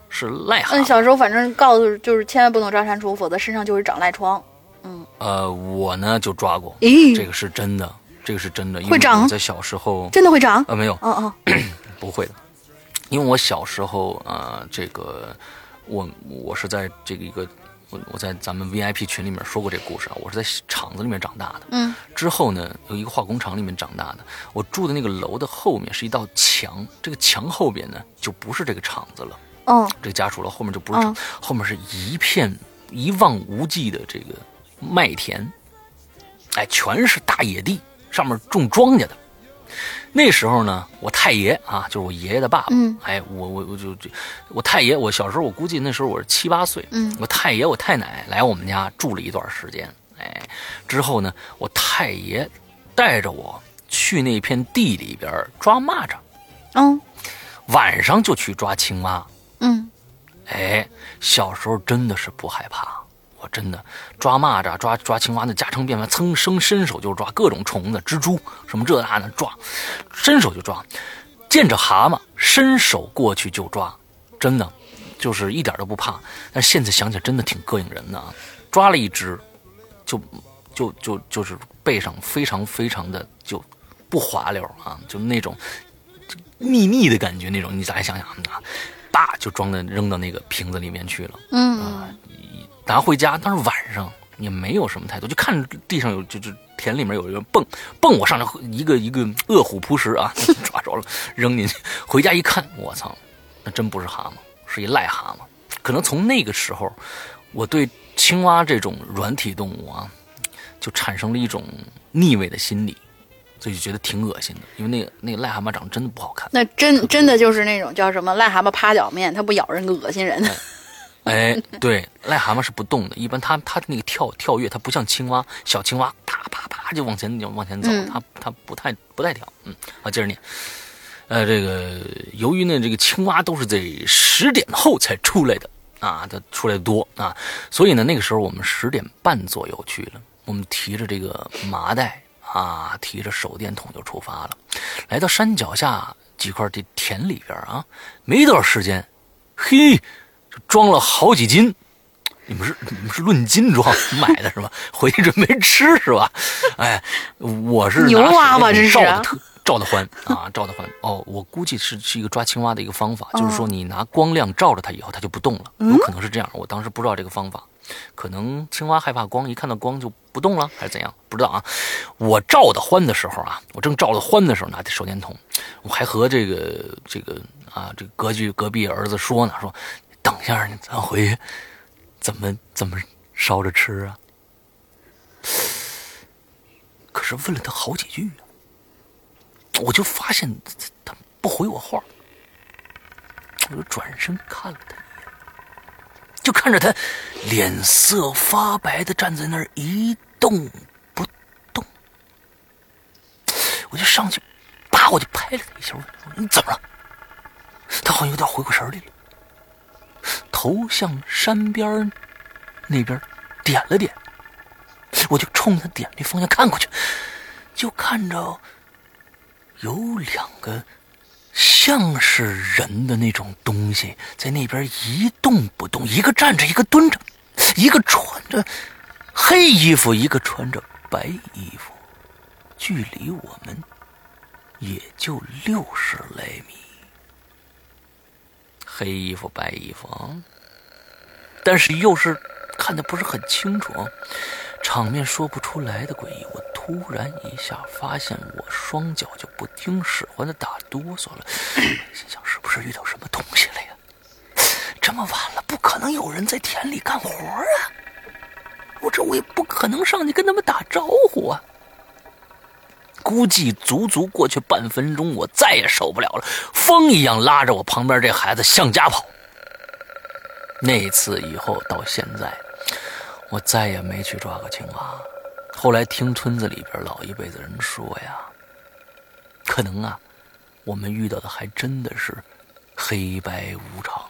是癞蛤。嗯，小时候反正告诉就是千万不能抓蟾蜍，否则身上就会长癞疮。嗯，呃，我呢就抓过，这个是真的，这个是真的，会长。在小时候真的会长？呃，没有，哦哦，不会的，因为我小时候呃，这个我我是在这个一个。我我在咱们 VIP 群里面说过这个故事啊，我是在厂子里面长大的。嗯，之后呢，有一个化工厂里面长大的。我住的那个楼的后面是一道墙，这个墙后边呢就不是这个厂子了。哦，这个家属楼后面就不是厂，后面是一片一望无际的这个麦田，哎，全是大野地，上面种庄稼的。那时候呢，我太爷啊，就是我爷爷的爸爸。嗯，哎，我我我就就，我太爷，我小时候我估计那时候我是七八岁。嗯，我太爷我太奶来我们家住了一段时间。哎，之后呢，我太爷带着我去那片地里边抓蚂蚱。嗯，晚上就去抓青蛙。嗯，哎，小时候真的是不害怕。真的抓蚂蚱、抓抓青蛙，那家常便饭，噌伸伸手就抓各种虫子、蜘蛛什么这那的抓，伸手就抓，见着蛤蟆伸手过去就抓，真的就是一点都不怕。但现在想起来真的挺膈应人的啊！抓了一只，就就就就是背上非常非常的就不滑溜啊，就那种腻腻的感觉那种。你再想想啊，叭就装的扔到那个瓶子里面去了。嗯拿回家，当时晚上也没有什么太多，就看着地上有就就田里面有人蹦蹦，我上来一个一个饿虎扑食啊，抓着了扔进去。回家一看，我操，那真不是蛤蟆，是一癞蛤蟆。可能从那个时候，我对青蛙这种软体动物啊，就产生了一种逆位的心理，所以就觉得挺恶心的。因为那个那个癞蛤蟆长得真的不好看。那真真的就是那种叫什么癞蛤蟆趴脚面，它不咬人恶心人。哎，对，癞蛤蟆是不动的，一般它它那个跳跳跃，它不像青蛙，小青蛙啪啪啪就往前就往前走，嗯它它不太不太跳。嗯，好，接着念。呃，这个由于呢，这个青蛙都是在十点后才出来的啊，它出来的多啊，所以呢，那个时候我们十点半左右去了，我们提着这个麻袋啊，提着手电筒就出发了，来到山脚下几块地田里边啊，没多少时间，嘿，就装了好几斤。你们是你们是论斤装买的是吧？回去准备吃是吧？哎，我是拿牛蛙吧这是照的特照的欢啊，照的欢哦，我估计是是一个抓青蛙的一个方法，就是说你拿光亮照着它以后，它就不动了，有可能是这样。我当时不知道这个方法，可能青蛙害怕光，一看到光就不动了，还是怎样？不知道啊。我照的欢的时候啊，我正照的欢的时候，拿着手电筒，我还和这个这个啊这个隔壁隔壁儿子说呢，说等一下咱回去怎么怎么烧着吃啊？可是问了他好几句啊，我就发现他不回我话，我就转身看了他一眼，就看着他脸色发白的站在那儿一动不动，我就上去，啪我就拍了他一下，我说你怎么了？他好像有点回过神来了，头向山边那边点了点。我就冲他点那方向看过去，就看着有两个像是人的那种东西在那边一动不动，一个站着，一个蹲着，一个穿着黑衣服，一个穿着白衣服，距离我们也就六十来米。黑衣服，白衣服，但是又是看的不是很清楚啊。场面说不出来的诡异，我突然一下发现我双脚就不听使唤的打哆嗦了，心想是不是遇到什么东西了呀？这么晚了，不可能有人在田里干活啊！我这我也不可能上去跟他们打招呼啊！估计足足过去半分钟，我再也受不了了，风一样拉着我旁边这孩子向家跑。那次以后到现在。我再也没去抓过青蛙。后来听村子里边老一辈子人说呀，可能啊，我们遇到的还真的是黑白无常。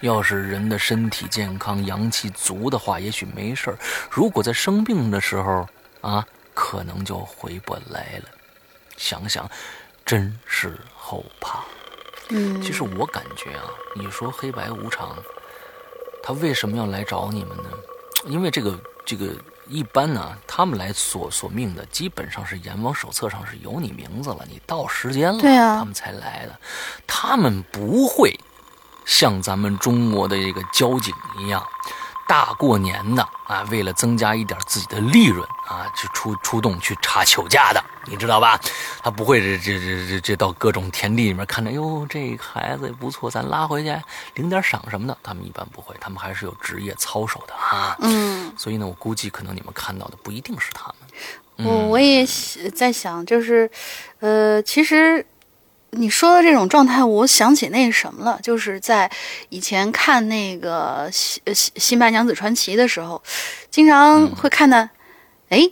要是人的身体健康、阳气足的话，也许没事儿；如果在生病的时候啊，可能就回不来了。想想，真是后怕。嗯，其实我感觉啊，你说黑白无常。他为什么要来找你们呢？因为这个这个一般呢，他们来索索命的，基本上是阎王手册上是有你名字了，你到时间了，对啊他们才来的。他们不会像咱们中国的这个交警一样，大过年的啊，为了增加一点自己的利润啊，去出出动去查酒驾的，你知道吧？他不会这这这这这到各种田地里面看着，哟，这孩子也不错，咱拉回去领点赏什么的。他们一般不会，他们还是有职业操守的啊。嗯，所以呢，我估计可能你们看到的不一定是他们。我我也在想，就是，呃，其实你说的这种状态，我想起那什么了，就是在以前看那个《新呃新新白娘子传奇》的时候，经常会看到，哎、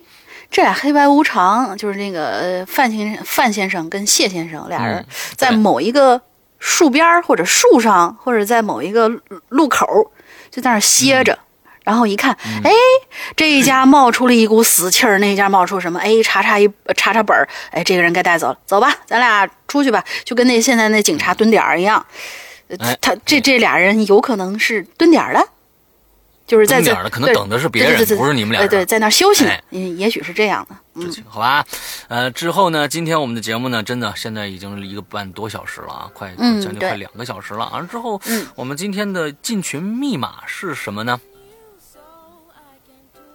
这俩黑白无常，就是那个呃范先生范先生跟谢先生俩人嗯在某一个树边儿或者树上，或者在某一个路路口，就在那儿歇着。然后一看，哎，这一家冒出了一股死气儿，那一家冒出什么？哎，查查一查查本儿，哎，这个人该带走。了，走吧，咱俩出去吧，就跟那现在那警察蹲点儿一样。他这这俩人有可能是蹲点儿的，就是在点儿了可能等的是别人对对对对不是你们俩对对，在那儿休息呢哎，嗯，也许是这样的，嗯，好吧，呃，之后呢，今天我们的节目呢，真的现在已经一个半多小时了啊，快将近快两个小时了。完了之后，嗯。我们今天的进群密码是什么呢？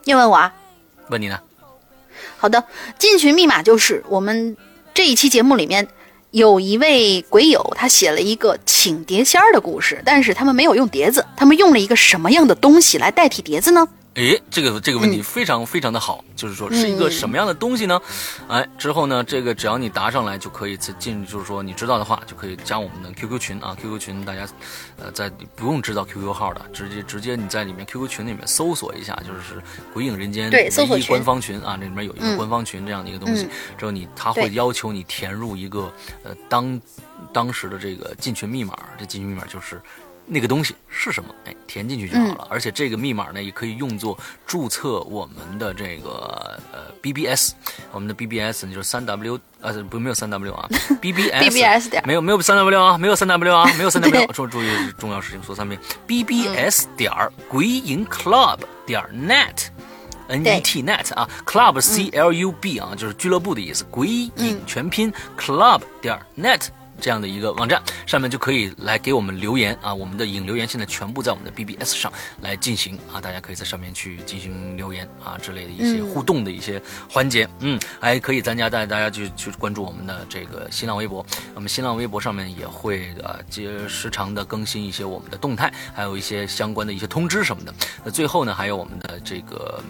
你问我啊？问你呢？好的，进群密码就是我们这一期节目里面有一位鬼友，他写了一个请碟仙儿的故事，但是他们没有用碟子，他们用了一个什么样的东西来代替碟子呢？诶，这个这个问题嗯非常非常的好，就是说是一个什么样的东西呢？哎，之后呢，这个只要你答上来就可以进，就是说你知道的话就可以加我们的 QQ 群啊，QQ 群大家呃在不用知道 QQ 号的，直接直接你在里面 QQ 群里面搜索一下，就是鬼影人间对搜索群唯一官方群啊，这里面有一个嗯官方群这样的一个东西嗯，之后你他会要求你填入一个呃当当时的这个进群密码，这进群密码就是。那个东西是什么？哎，填进去就好了。而且这个密码呢，也可以用作注册我们的这个呃 BBS，我们的 BBS 呢就是三 W 呃不没有三 W 啊，BBS 点没有没有三 W 啊，没有三 W 啊，没有三 W，对注注意重要事情说三遍，BBS 点儿鬼影 Club 点儿 net。N E T net 啊，club C L U B 啊，就是俱乐部的意思。鬼影全拼 club 点 net 这样的一个网站，上面就可以来给我们留言啊。我们的影留言现在全部在我们的 BBS 上来进行啊，大家可以在上面去进行留言啊之类的一些互动的一些环节。嗯，还可以咱家带大家去去关注我们的这个新浪微博，我们新浪微博上面也会呃接时常的更新一些我们的动态，还有一些相关的一些通知什么的。那最后呢，还有我们的这个。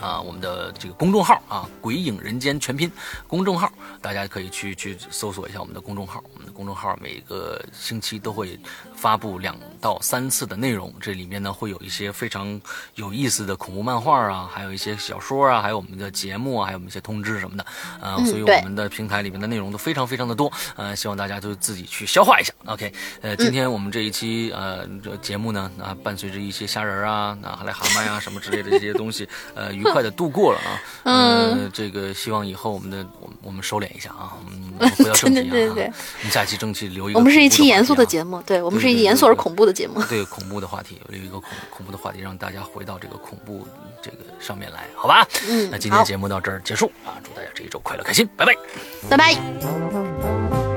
啊，我们的这个公众号啊，“鬼影人间”全拼公众号，大家可以去去搜索一下我们的公众号。我们的公众号每个星期都会发布两到三次的内容，这里面呢会有一些非常有意思的恐怖漫画啊，还有一些小说啊，还有我们的节目啊，还有我们一些通知什么的。啊、嗯所以我们的平台里面的内容都非常非常的多。呃，希望大家就自己去消化一下。OK，呃，今天我们这一期呃这节目呢，啊，伴随着一些虾仁儿啊、啊癞蛤蟆呀、什么之类的这些东西，呃，愉快的度过了啊。呃，这个希望以后我们的我们我们收敛一下啊，我们我们回到正题啊。对对对我们下期正题留一个。我们是一期严肃的。节目，对我们是严肃而恐怖的节目。对恐怖的话题，有一个恐恐怖的话题，让大家回到这个恐怖这个上面来，好吧？嗯那今天节目到这儿结束啊，祝大家这一周快乐开心，拜拜。拜拜。